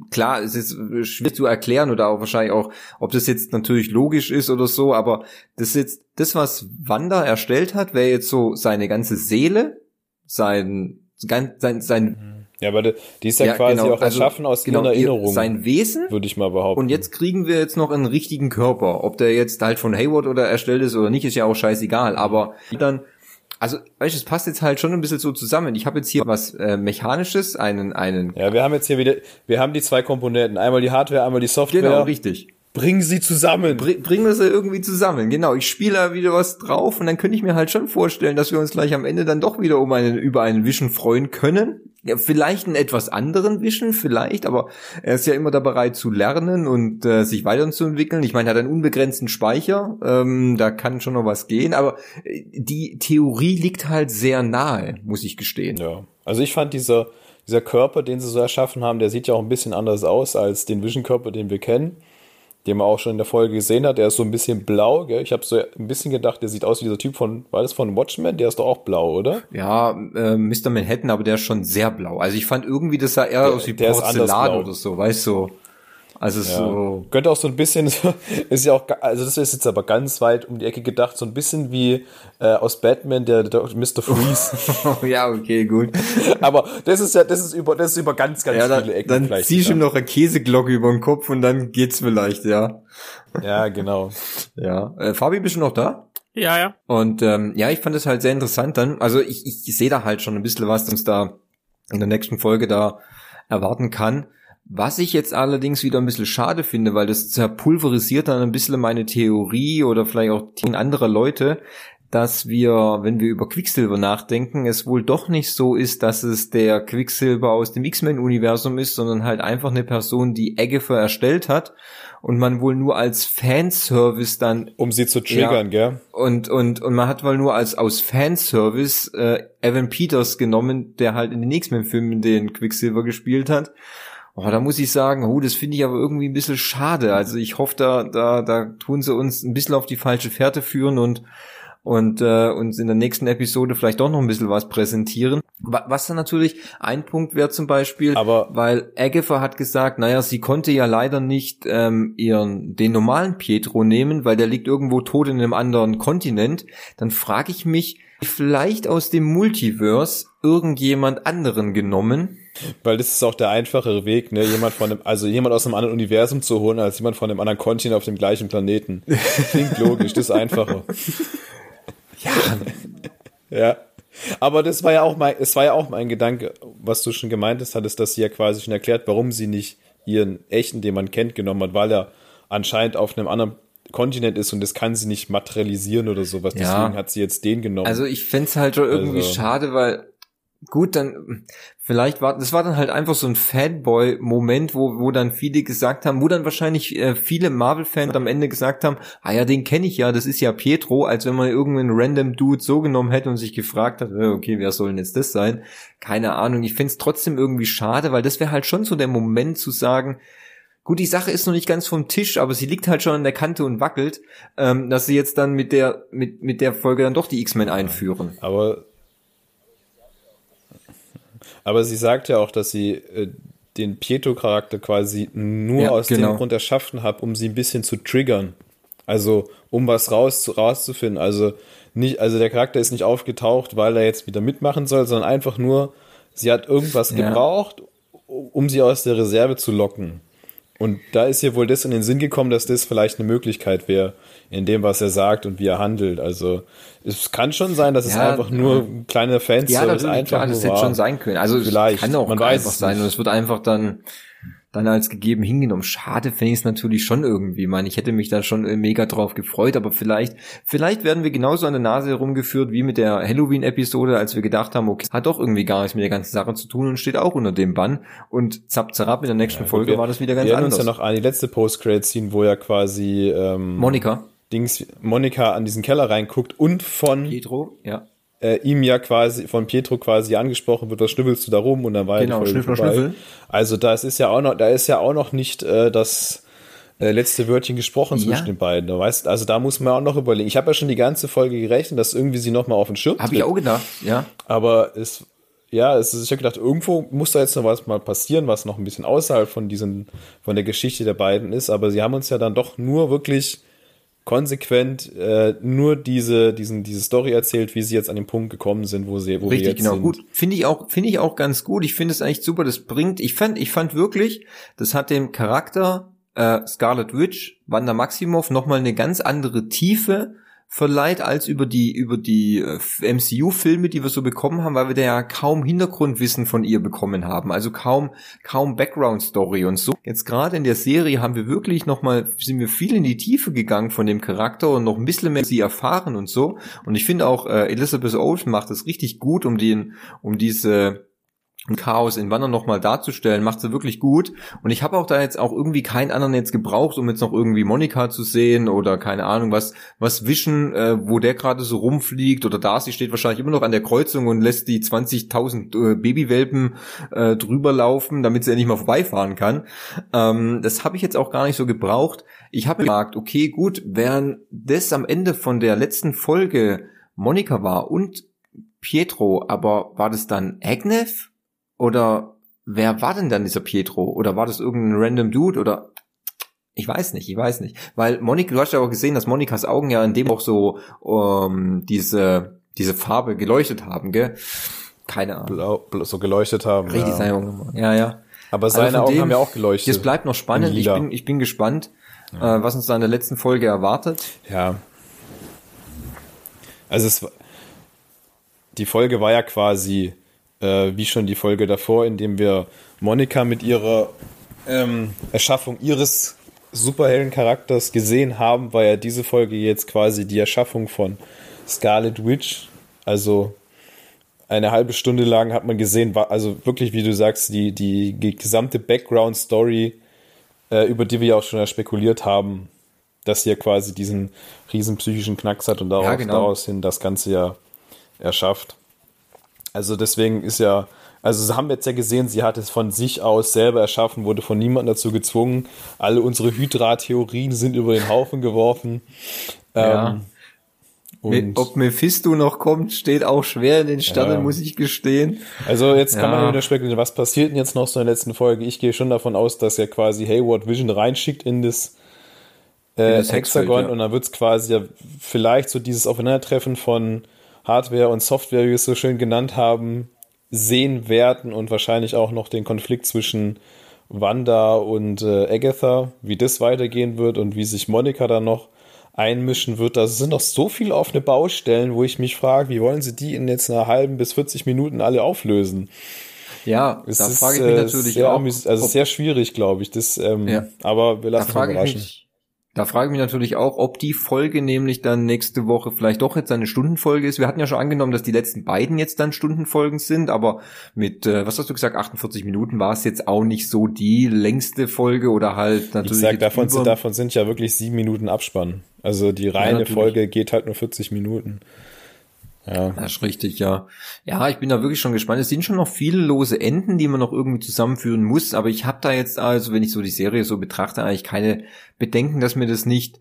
klar, es ist schwer zu erklären oder auch wahrscheinlich auch, ob das jetzt natürlich logisch ist oder so, aber das ist jetzt, das, was Wanda erstellt hat, wäre jetzt so seine ganze Seele, sein, sein, sein, sein Ja, aber die ist ja, quasi auch also, erschaffen aus genau, Erinnerungen, Sein Wesen würde ich mal behaupten. und jetzt kriegen wir jetzt noch einen richtigen Körper. Ob der jetzt halt von Hayward oder erstellt ist oder nicht, ist ja auch scheißegal. Aber dann, also, weißt du, es passt jetzt halt schon ein bisschen so zusammen. Ich habe jetzt hier was äh, Mechanisches, einen, einen, Ja, wir haben jetzt hier wieder, wir haben die zwei Komponenten. Einmal die Hardware, einmal die Software. genau, richtig. Bringen sie zusammen. Bring, bringen wir sie irgendwie zusammen. Genau, ich spiele da wieder was drauf und dann könnte ich mir halt schon vorstellen, dass wir uns gleich am Ende dann doch wieder um einen, über einen Vision freuen können. Ja, vielleicht einen etwas anderen Vision, vielleicht, aber er ist ja immer da bereit zu lernen und äh, sich weiterzuentwickeln. Ich meine, er hat einen unbegrenzten Speicher, ähm, da kann schon noch was gehen, aber äh, die Theorie liegt halt sehr nahe, muss ich gestehen. Ja, also ich fand dieser, dieser Körper, den sie so erschaffen haben, der sieht ja auch ein bisschen anders aus als den Vision-Körper, den wir kennen den man auch schon in der Folge gesehen hat. Der ist so ein bisschen blau, gell? Ich habe so ein bisschen gedacht, der sieht aus wie dieser Typ von, war das von Watchmen? Der ist doch auch blau, oder? Ja, äh, Mr. Manhattan, aber der ist schon sehr blau. Also ich fand irgendwie, das sah eher Der- aus wie Porzellan oder so, weißt du? Also Ja. so. Könnte auch so ein bisschen, ist ja auch, also das ist jetzt aber ganz weit um die Ecke gedacht, so ein bisschen wie äh, aus Batman, der, der Mr. Freeze. ja, okay, gut. aber das ist ja, das ist über, das ist über ganz, ganz Ja, viele dann, Ecken dann vielleicht. ziehst du ihm gedacht. noch eine Käseglocke über den Kopf und dann geht's vielleicht, ja. Ja, genau. Ja. Äh, Fabi, bist du noch da? Ja, ja. Und ähm, ja, ich fand es halt sehr interessant dann. Also ich, ich sehe da halt schon ein bisschen, was uns da in der nächsten Folge da erwarten kann. Was ich jetzt allerdings wieder ein bisschen schade finde, weil das zerpulverisiert dann ein bisschen meine Theorie oder vielleicht auch Theorien anderer Leute, dass wir, wenn wir über Quicksilver nachdenken, es wohl doch nicht so ist, dass es der Quicksilver aus dem X-Men-Universum ist, sondern halt einfach eine Person, die Agatha erstellt hat und man wohl nur als Fanservice dann Um sie zu triggern, gell? und, und, und man hat wohl nur als aus Fanservice äh, Evan Peters genommen, der halt in den X-Men-Filmen den Quicksilver gespielt hat. Oh, da muss ich sagen, oh, das finde ich aber irgendwie ein bisschen schade. Also ich hoffe, da, da, da tun sie uns ein bisschen auf die falsche Fährte führen und und äh, uns in der nächsten Episode vielleicht doch noch ein bisschen was präsentieren. Wa- Was dann natürlich ein Punkt wäre zum Beispiel, Aber- weil Agatha hat gesagt, naja, sie konnte ja leider nicht ähm, ihren den normalen Pietro nehmen, weil der liegt irgendwo tot in einem anderen Kontinent. Dann frage ich mich, vielleicht aus dem Multiverse irgendjemand anderen genommen. Weil das ist auch der einfachere Weg, ne? Jemand von einem, also jemand aus einem anderen Universum zu holen, als jemand von einem anderen Kontinent auf dem gleichen Planeten. Klingt logisch, das ist einfacher. Ja, Ja. Aber das war ja auch mein, es war ja auch mein Gedanke, was du schon gemeint hast, hattest, dass sie ja quasi schon erklärt, warum sie nicht ihren echten, den man kennt, genommen hat, weil er anscheinend auf einem anderen Kontinent ist und das kann sie nicht materialisieren oder sowas. Ja. Deswegen hat sie jetzt den genommen. Also ich fänd's halt schon irgendwie Also- schade, weil gut, dann vielleicht war das war dann halt einfach so ein Fanboy-Moment, wo wo dann viele gesagt haben, wo dann wahrscheinlich äh, viele Marvel-Fans am Ende gesagt haben, ah ja, den kenne ich ja, das ist ja Pietro, als wenn man irgendeinen random Dude so genommen hätte und sich gefragt hat, äh, okay, wer soll denn jetzt das sein? Keine Ahnung. Ich find's trotzdem irgendwie schade, weil das wäre halt schon so der Moment zu sagen, Gut, die Sache ist noch nicht ganz vom Tisch, aber sie liegt halt schon an der Kante und wackelt, ähm, dass sie jetzt dann mit der mit mit der Folge dann doch die X-Men einführen. Aber, aber sie sagt ja auch, dass sie äh, den Pietro-Charakter quasi nur Ja, aus genau. dem Grund erschaffen hat, um sie ein bisschen zu triggern. Also, um was raus, rauszufinden. Also, nicht, also der Charakter ist nicht aufgetaucht, weil er jetzt wieder mitmachen soll, sondern einfach nur, sie hat irgendwas Ja. gebraucht, um sie aus der Reserve zu locken. Und da ist ihr wohl das in den Sinn gekommen, dass das vielleicht eine Möglichkeit wäre, in dem, was er sagt und wie er handelt. Also es kann schon sein, dass es Ja, einfach nur ein kleiner Fanservice Ja, natürlich, einfach klar, das nur hätte war. schon sein können. Also Vielleicht, es kann auch man weiß einfach es sein und es wird einfach dann dann als gegeben hingenommen. Schade fände ich es natürlich schon irgendwie. Ich meine, ich hätte mich da schon äh, mega drauf gefreut, aber vielleicht, vielleicht werden wir genauso an der Nase herumgeführt wie mit der Halloween-Episode, als wir gedacht haben, okay, hat doch irgendwie gar nichts mit der ganzen Sache zu tun und steht auch unter dem Bann. Und zapp, zapp, in der nächsten Folge wir, war das wieder ganz wir anders. uns ja noch an die letzte Post-Credit-Scene, wo ja quasi ähm, Monika, Dings, Monika an diesen Keller reinguckt und von Pietro, ja. Äh, ihm ja quasi, von Pietro quasi angesprochen wird, was schnüffelst du da rum und dann war ja Genau, die Folge vorbei. Also das ist ja auch noch, da ist ja auch noch nicht äh, das äh, letzte Wörtchen gesprochen Ja. zwischen den beiden. Du weißt, also da muss man auch noch überlegen. Ich habe ja schon die ganze Folge gerechnet, dass irgendwie sie noch mal auf den Schirm Habe ich auch gedacht, ja. aber es, ja, es ist, ich habe gedacht, irgendwo muss da jetzt noch was mal passieren, was noch ein bisschen außerhalb von diesen, von der Geschichte der beiden ist. Aber sie haben uns ja dann doch nur wirklich konsequent äh, nur diese, diesen, diese Story erzählt, wie sie jetzt an den Punkt gekommen sind, wo sie, wo wir Richtig, jetzt genau. sind. Gut, finde ich auch, finde ich auch ganz gut. Ich finde es eigentlich super. Das bringt, ich fand, ich fand wirklich, das hat dem Charakter äh, Scarlet Witch, Wanda Maximoff nochmal eine ganz andere Tiefe verleiht als über die über die äh, MCU-Filme, die wir so bekommen haben, weil wir da ja kaum Hintergrundwissen von ihr bekommen haben, also kaum kaum Background-Story und so. Jetzt gerade in der Serie haben wir wirklich noch mal sind wir viel in die Tiefe gegangen von dem Charakter und noch ein bisschen mehr sie erfahren und so. Und ich finde auch äh, Elizabeth Olsen macht das richtig gut, um den um diese Chaos in Wandern nochmal darzustellen, macht sie wirklich gut. Und ich habe auch da jetzt auch irgendwie keinen anderen jetzt gebraucht, um jetzt noch irgendwie Monika zu sehen oder keine Ahnung was, was wischen, äh, wo der gerade so rumfliegt oder Darcy steht wahrscheinlich immer noch an der Kreuzung und lässt die 20.000 äh, Babywelpen äh, drüber laufen, damit sie ja nicht mal vorbeifahren kann. Ähm, das habe ich jetzt auch gar nicht so gebraucht. Ich habe gesagt, okay, gut, während das am Ende von der letzten Folge Monika war und Pietro, aber war das dann Agnes? Oder wer war denn dann dieser Pietro? Oder war das irgendein random Dude? Oder ich weiß nicht, ich weiß nicht. Weil Monika, du hast ja auch gesehen, dass Monikas Augen ja in dem auch so um, diese, diese Farbe geleuchtet haben, gell? Keine Ahnung. Blau, so geleuchtet haben. Richtig, ja. seine Augen. Ja, ja. Aber also seine Augen dem, haben ja auch geleuchtet. Es bleibt noch spannend. Ich bin, ich bin gespannt, ja. äh, was uns da in der letzten Folge erwartet. Ja. Also es die Folge war ja quasi äh, wie schon die Folge davor, in dem wir Monika mit ihrer ähm, Erschaffung ihres Superheldencharakters gesehen haben, war ja diese Folge jetzt quasi die Erschaffung von Scarlet Witch. Also eine halbe Stunde lang hat man gesehen, also wirklich, wie du sagst, die, die gesamte Background-Story, äh, über die wir ja auch schon spekuliert haben, dass sie ja quasi diesen riesen psychischen Knacks hat und daraus, ja, genau. daraus hin das Ganze ja erschafft. Also deswegen ist ja, also haben wir jetzt ja gesehen, sie hat es von sich aus selber erschaffen, wurde von niemandem dazu gezwungen. Alle unsere Hydra-Theorien sind über den Haufen geworfen. Ja. Ähm, und Ob Mephisto noch kommt, steht auch schwer in den Sternen, ja. muss ich gestehen. Also jetzt kann ja. man wieder spekulieren, was passiert denn jetzt noch so in der letzten Folge? Ich gehe schon davon aus, dass er quasi Hayward Vision reinschickt in das, äh, in das Hexagon ja. und dann wird es quasi ja vielleicht so dieses Aufeinandertreffen von Hardware und Software, wie wir es so schön genannt haben, sehen werden und wahrscheinlich auch noch den Konflikt zwischen Wanda und äh, Agatha, wie das weitergehen wird und wie sich Monika dann noch einmischen wird. Da sind noch so viele offene Baustellen, wo ich mich frage, wie wollen sie die in jetzt einer halben bis 40 Minuten alle auflösen? Ja, es da frage ich mich äh, natürlich sehr, auch. Also sehr schwierig, glaube ich. Das, ähm, ja. Aber wir lassen uns überraschen. Mich, da frage ich mich natürlich auch, ob die Folge nämlich dann nächste Woche vielleicht doch jetzt eine Stundenfolge ist. Wir hatten ja schon angenommen, dass die letzten beiden jetzt dann Stundenfolgen sind, aber mit, äh, was hast du gesagt, 48 Minuten war es jetzt auch nicht so die längste Folge oder halt natürlich. Ich sag, davon, sind, davon sind ja wirklich sieben Minuten Abspann. Also die reine ja, Folge geht halt nur 40 Minuten. Ja. Das ist richtig, ja. Ja, ich bin da wirklich schon gespannt. Es sind schon noch viele lose Enden, die man noch irgendwie zusammenführen muss, aber ich habe da jetzt also, wenn ich so die Serie so betrachte, eigentlich keine Bedenken, dass mir das nicht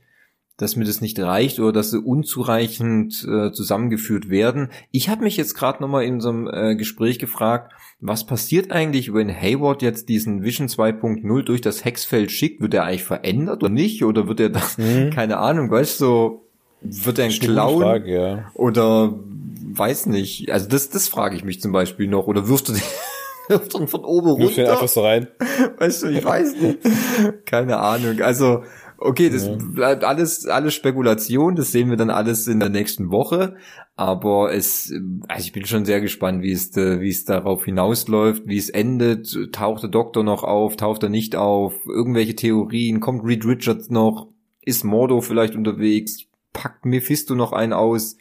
dass mir das nicht reicht oder dass sie unzureichend äh, zusammengeführt werden. Ich habe mich jetzt gerade nochmal in so einem äh, Gespräch gefragt, was passiert eigentlich, wenn Hayward jetzt diesen Vision 2.0 durch das Hexfeld schickt? Wird er eigentlich verändert oder nicht? Oder wird er das, mhm. keine Ahnung, weißt du, so, wird er ein Clown? Frage, ja. Oder weiß nicht. Also das, das frage ich mich zum Beispiel noch. Oder wirfst du den wirfst du von oben runter? Wirfst einfach so rein? Weißt du, ich weiß nicht. Keine Ahnung. Also, okay, das ja. bleibt alles, alles Spekulation. Das sehen wir dann alles in der nächsten Woche. Aber es, also ich bin schon sehr gespannt, wie es, wie es darauf hinausläuft, wie es endet. Taucht der Doktor noch auf? Taucht er nicht auf? Irgendwelche Theorien? Kommt Reed Richards noch? Ist Mordo vielleicht unterwegs? Packt Mephisto noch einen aus?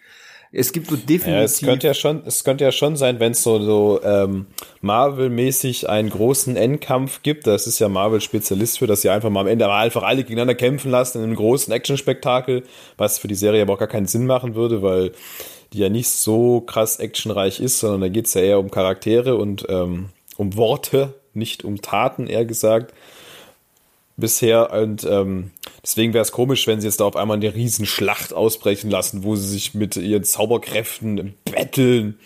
Es gibt so definitiv. Ja, es könnte ja schon, es könnte ja schon sein, wenn es so, so ähm, Marvel-mäßig einen großen Endkampf gibt. Das ist ja Marvel Spezialist für, dass sie einfach mal am Ende einfach alle gegeneinander kämpfen lassen in einem großen Action-Spektakel, was für die Serie aber auch gar keinen Sinn machen würde, weil die ja nicht so krass actionreich ist, sondern da geht's ja eher um Charaktere und ähm, um Worte, nicht um Taten, eher gesagt bisher und ähm, deswegen wäre es komisch, wenn sie jetzt da auf einmal eine riesen Schlacht ausbrechen lassen, wo sie sich mit ihren Zauberkräften betteln.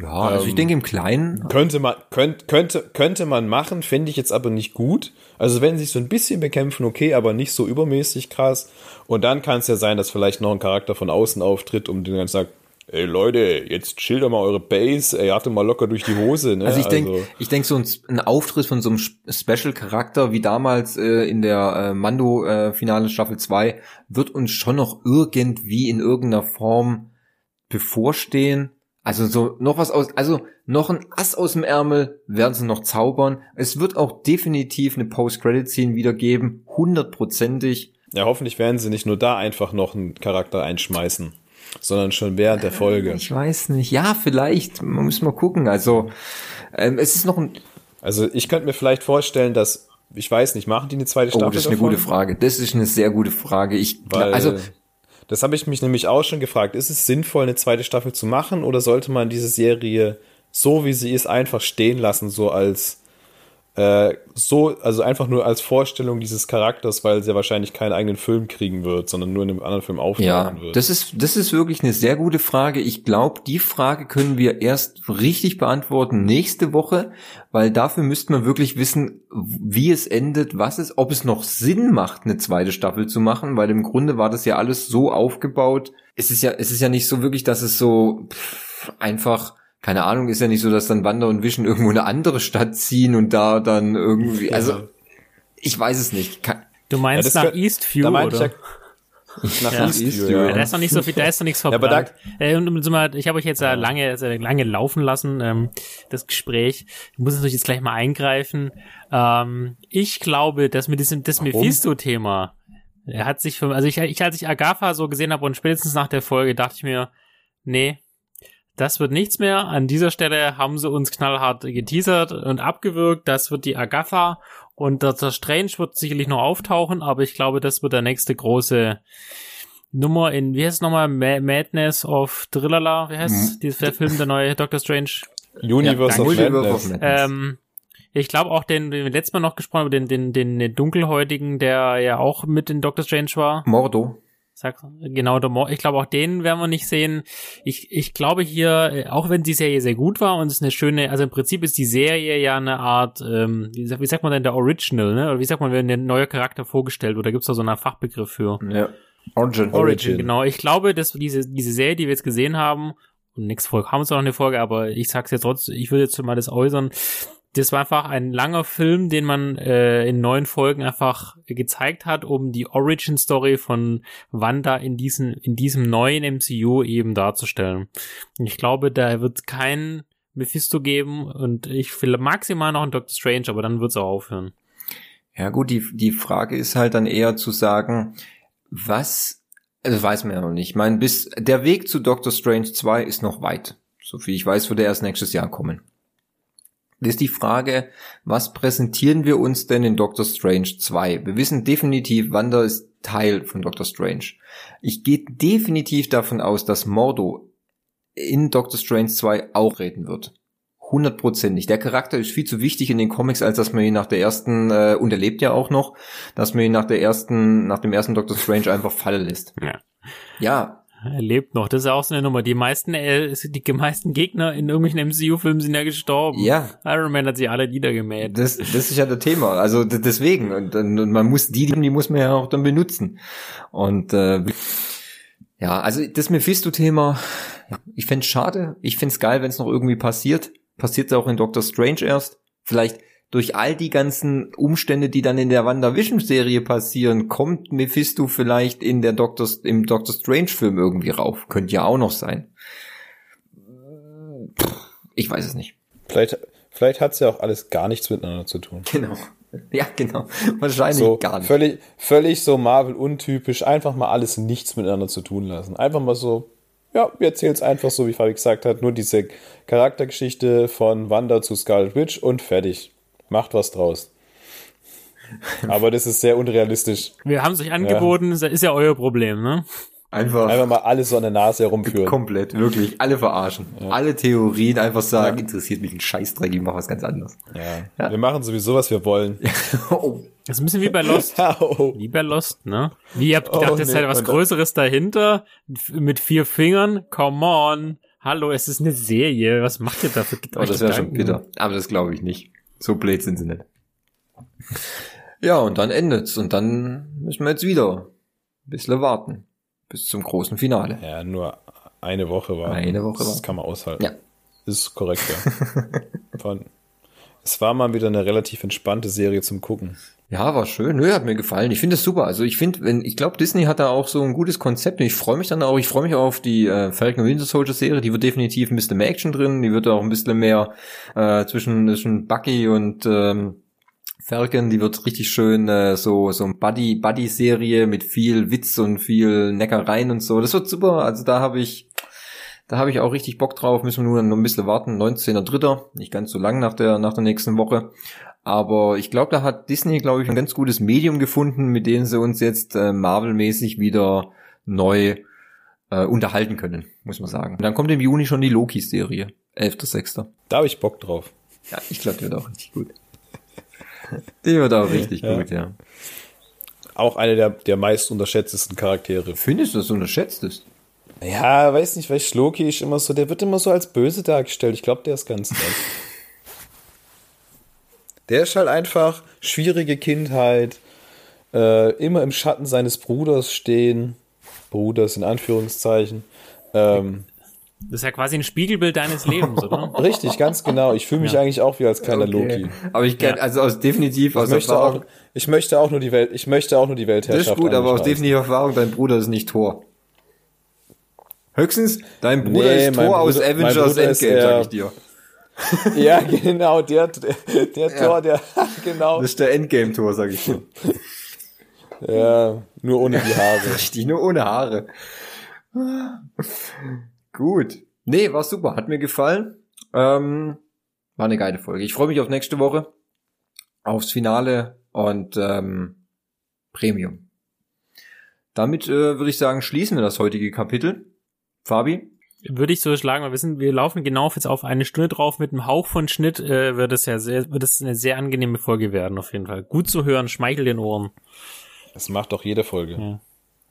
Ja, also ähm, ich denke im Kleinen könnte man könnte könnte könnte man machen, finde ich jetzt aber nicht gut. Also wenn sie sich so ein bisschen bekämpfen, okay, aber nicht so übermäßig krass. Und dann kann es ja sein, dass vielleicht noch ein Charakter von außen auftritt, um den ganzen Tag ey Leute, jetzt doch mal eure Base, ey, hatte mal locker durch die Hose, ne? Also ich denke, ich denk so ein, ein, Auftritt von so einem Special-Charakter wie damals äh, in der äh, Mando-Finale äh, Staffel 2 wird uns schon noch irgendwie in irgendeiner Form bevorstehen. Also so noch was aus, also noch ein Ass aus dem Ärmel werden sie noch zaubern. Es wird auch definitiv eine Post-Credit-Scene wieder geben, hundertprozentig. Ja, hoffentlich werden sie nicht nur da einfach noch einen Charakter einschmeißen sondern schon während der Folge. Ich weiß nicht. Ja, vielleicht. Man muss mal gucken. Also, ähm, es ist noch ein. Also, ich könnte mir vielleicht vorstellen, dass, ich weiß nicht, machen die eine zweite Staffel? Oh, das ist eine davon? gute Frage. Das ist eine sehr gute Frage. Ich, Weil, also, das habe ich mich nämlich auch schon gefragt. Ist es sinnvoll, eine zweite Staffel zu machen oder sollte man diese Serie so wie sie ist einfach stehen lassen, so als äh, so, also einfach nur als Vorstellung dieses Charakters, weil sie ja wahrscheinlich keinen eigenen Film kriegen wird, sondern nur in einem anderen Film auftauchen ja, wird. Das ist, das ist wirklich eine sehr gute Frage. Ich glaube, die Frage können wir erst richtig beantworten nächste Woche, weil dafür müsste man wirklich wissen, wie es endet, was es, ob es noch Sinn macht, eine zweite Staffel zu machen, weil im Grunde war das ja alles so aufgebaut. Es ist ja, es ist ja nicht so wirklich, dass es so pff, einfach keine Ahnung, ist ja nicht so, dass dann Wander und Vision irgendwo in eine andere Stadt ziehen und da dann irgendwie, also ich weiß es nicht. Kann, du meinst ja, nach Eastview, oder? Nach ja. Eastview, ja. Da ist noch nicht so viel, da ist noch nichts verbrannt. Ja, äh, ich habe euch jetzt ja lange, lange laufen lassen, ähm, das Gespräch. Ich muss natürlich jetzt gleich mal eingreifen. Ähm, ich glaube, dass mit diesem, das Mephisto-Thema, er hat sich, für, also ich, ich als ich Agatha so gesehen habe und spätestens nach der Folge dachte ich mir, nee, das wird nichts mehr. An dieser Stelle haben sie uns knallhart geteasert und abgewürgt. Das wird die Agatha und der Strange wird sicherlich noch auftauchen, aber ich glaube, das wird der nächste große Nummer in, wie heißt es nochmal? Madness of Drillala, wie heißt mhm. der Film, der neue Doctor Strange? Universe ja, of Madness. Ähm, ich glaube auch den, den wir letztes Mal noch gesprochen haben, den, den, den Dunkelhäutigen, der ja auch mit in Doctor Strange war. Mordo. Sag, genau, ich glaube auch den werden wir nicht sehen. Ich, ich glaube hier, äh, auch wenn die Serie sehr gut war und es ist eine schöne, also im Prinzip ist die Serie ja eine Art, ähm, wie, sagt, wie sagt man denn der Original, ne? Oder wie sagt man, wenn ein neuer Charakter vorgestellt wird? Da gibt's da so einen Fachbegriff für. Ja. Origin. Origin, genau. Ich glaube, dass diese, diese Serie, die wir jetzt gesehen haben, und nächste Folge haben wir noch eine Folge, aber ich sag's jetzt trotzdem, ich würde jetzt mal das äußern, das war einfach ein langer Film, den man äh, in neun Folgen einfach gezeigt hat, um die Origin Story von Wanda in diesem in diesem neuen MCU eben darzustellen. Und ich glaube, da wird kein Mephisto geben und ich will maximal noch einen Doctor Strange, aber dann wird's auch aufhören. Ja gut, die die Frage ist halt dann eher zu sagen, was also weiß man ja noch nicht. Ich meine, bis der Weg zu Doctor Strange 2 ist noch weit. So viel ich weiß, wird er erst nächstes Jahr kommen ist die Frage, was präsentieren wir uns denn in Doctor Strange 2? Wir wissen definitiv, Wanda ist Teil von Doctor Strange. Ich gehe definitiv davon aus, dass Mordo in Doctor Strange 2 auch reden wird. Hundertprozentig. Der Charakter ist viel zu wichtig in den Comics, als dass man ihn nach der ersten, äh, und er lebt ja auch noch, dass man ihn nach der ersten, nach dem ersten Doctor Strange einfach fallen lässt. Ja. Ja, er lebt noch. Das ist auch so eine Nummer. Die meisten, äh, die meisten Gegner in irgendwelchen MCU-Filmen sind ja gestorben. Ja. Iron Man hat sie alle niedergemäht. Das, das ist ja der Thema. Also deswegen. Und, und man muss die, die muss man ja auch dann benutzen. Und äh, ja, also das Mephisto-Thema, ich fände schade. Ich fände geil, wenn es noch irgendwie passiert. Passiert es auch in Doctor Strange erst. Vielleicht durch all die ganzen Umstände, die dann in der WandaVision-Serie passieren, kommt Mephisto vielleicht in der Doctor, im Doctor Strange-Film irgendwie rauf. Könnte ja auch noch sein. Ich weiß es nicht. Vielleicht, vielleicht hat's ja auch alles gar nichts miteinander zu tun. Genau. Ja, genau. Wahrscheinlich so, gar nicht. Völlig, völlig so Marvel-untypisch. Einfach mal alles nichts miteinander zu tun lassen. Einfach mal so, ja, wir erzählen es einfach so, wie Fabi gesagt hat. Nur diese Charaktergeschichte von Wanda zu Scarlet Witch und fertig. Macht was draus. Aber das ist sehr unrealistisch. Wir haben es euch angeboten, ja. ist ja euer Problem, ne? Einfach, einfach mal alles so an der Nase herumführen. Komplett, wirklich. Alle verarschen. Ja. Alle Theorien einfach sagen, ja. interessiert mich ein Scheißdreck, ich mache was ganz anderes. Ja. ja. Wir machen sowieso, was wir wollen. oh. Das ist ein bisschen wie bei Lost. oh. Wie bei Lost, ne? Wie ihr habt gedacht, oh, nee. ist halt was Größeres dahinter, mit vier Fingern. Come on. Hallo, es ist eine Serie. Was macht ihr dafür? Oh, das wäre schon bitter. Aber das glaube ich nicht. So blöd sind sie nicht. Ja, und dann endet's. Und dann müssen wir jetzt wieder ein bisschen warten. Bis zum großen Finale. Ja, nur eine Woche war. Eine Woche Das war. kann man aushalten. Ja. Ist korrekt, ja. War- es war mal wieder eine relativ entspannte Serie zum Gucken. Ja, war schön. Nö, hat mir gefallen. Ich finde es super. Also ich finde, wenn ich glaube, Disney hat da auch so ein gutes Konzept und ich freue mich dann auch. Ich freue mich auch auf die äh, Falcon Winter Soldier Serie. Die wird definitiv ein bisschen mehr Action drin. Die wird auch ein bisschen mehr äh, zwischen zwischen Bucky und ähm, Falcon. Die wird richtig schön äh, so so ein Buddy Buddy Serie mit viel Witz und viel Neckereien und so. Das wird super. Also da habe ich da habe ich auch richtig Bock drauf. Müssen wir nur noch ein bisschen warten. 19.3. Nicht ganz so lang nach der nach der nächsten Woche. Aber ich glaube, da hat Disney, glaube ich, ein ganz gutes Medium gefunden, mit dem sie uns jetzt äh, Marvel-mäßig wieder neu äh, unterhalten können, muss man sagen. Und dann kommt im Juni schon die Loki-Serie. 11.6. Da habe ich Bock drauf. Ja, ich glaube, die wird auch richtig gut. Die wird auch richtig Ja. gut, ja. Auch eine der, der meist unterschätztesten Charaktere. Findest du, dass du unterschätzt ist? Ja, weiß nicht, weil Loki ist immer so, der wird immer so als böse dargestellt. Ich glaube, der ist ganz nett. Der ist halt einfach schwierige Kindheit, äh, immer im Schatten seines Bruders stehen. Bruders in Anführungszeichen. Ähm, Das ist ja quasi ein Spiegelbild deines Lebens, oder? richtig, ganz genau. Ich fühle mich eigentlich auch wie als kleiner Loki. Aber ich kann, Ja. also aus definitiv Ich aus möchte, Erfahrung. auch, ich möchte auch nur die Welt, ich möchte auch nur die das Weltherrschaft. ist gut, aber aus definitiver Erfahrung, dein Bruder ist nicht Thor. Höchstens, dein Bruder Nee, ist Thor aus Bruder- mein Avengers Endgame, sag ich dir. Ja, genau, der, der, der Tor, der, genau. Das ist der Endgame-Tor, sag ich dir. Ja, nur ohne die Haare. Richtig, nur ohne Haare. Gut. Nee, war super. Hat mir gefallen. Ähm, war eine geile Folge. Ich freue mich auf nächste Woche. Aufs Finale und ähm, Premium. Damit äh, würde ich sagen, schließen wir das heutige Kapitel. Fabi? Würde ich so schlagen, weil wir sind, wir laufen genau auf jetzt auf eine Stunde drauf. Mit einem Hauch von Schnitt äh, wird es ja sehr, wird es eine sehr angenehme Folge werden, auf jeden Fall. Gut zu hören, schmeichelt den Ohren. Das macht doch jede Folge. Ja.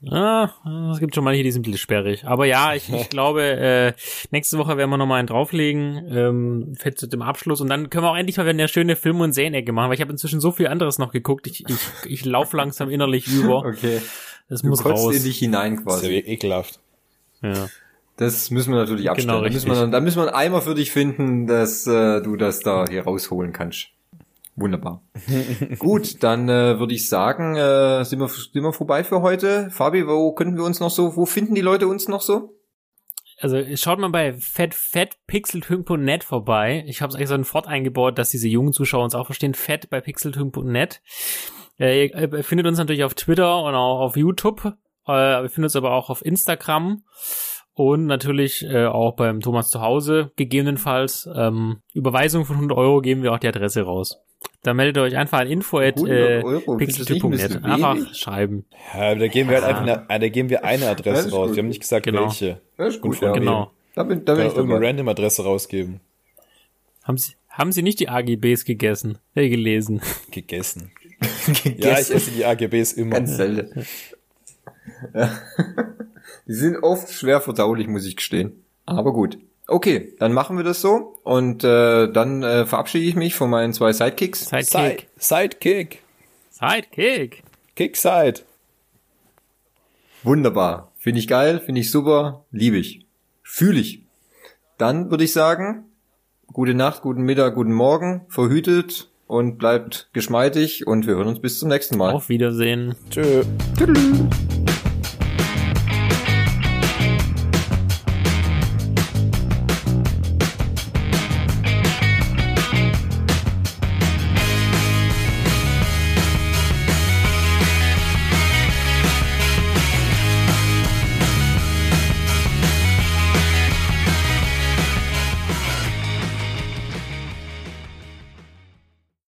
Ah, es gibt schon manche, die sind ein bisschen sperrig. Aber ja, ich, ich glaube, äh, nächste Woche werden wir nochmal einen drauflegen, ähm, fett zu dem Abschluss. Und dann können wir auch endlich mal wieder eine schöne Film- und Serienecke machen, weil ich habe inzwischen so viel anderes noch geguckt. Ich, ich, ich laufe langsam innerlich über. Okay. Das Du muss kotzt raus. in dich hinein Das ist quasi. ja ekelhaft. Ja. Das müssen wir natürlich abstellen. Genau, da, müssen wir, da müssen wir einen Eimer für dich finden, dass äh, du das da hier rausholen kannst. Wunderbar. Gut, dann äh, würde ich sagen, äh, sind, wir, sind wir vorbei für heute. Fabi, wo könnten wir uns noch so, wo finden die Leute uns noch so? Also schaut mal bei fatfatpixeltünk.net vorbei. Ich habe es eigentlich so ein Fort eingebaut, dass diese jungen Zuschauer uns auch verstehen. Fett bei pixeltünk.net. Äh, ihr äh, findet uns natürlich auf Twitter und auch auf YouTube. Äh, ihr findet uns aber auch auf Instagram und natürlich äh, auch beim Thomas zu Hause gegebenenfalls. Ähm, Überweisung von 100 Euro geben wir auch die Adresse raus. Da meldet ihr euch einfach an info at 100 äh, ein Einfach schreiben. Ja, da geben wir halt einfach eine, da geben wir eine Adresse raus. gut. Wir haben nicht gesagt, Genau. welche. Das ist gut, ja. Genau. Da bin, da bin ich irgendeine random Adresse rausgeben. Haben Sie, haben Sie nicht die AGBs gegessen? Äh, gelesen? Gegessen. Ja, ich esse die AGBs immer. Ganz selten. Ja. Die sind oft schwer verdaulich, muss ich gestehen. Aber gut. Okay, dann machen wir das so. Und äh, dann äh, verabschiede ich mich von meinen zwei Sidekicks. Sidekick. Side, Sidekick. Sidekick. Kickside. Wunderbar. Finde ich geil, finde ich super, liebe ich. Fühle ich. Dann würde ich sagen, gute Nacht, guten Mittag, guten Morgen, verhütet und bleibt geschmeidig und wir hören uns bis zum nächsten Mal. Auf Wiedersehen. Tschö. Tüdelü.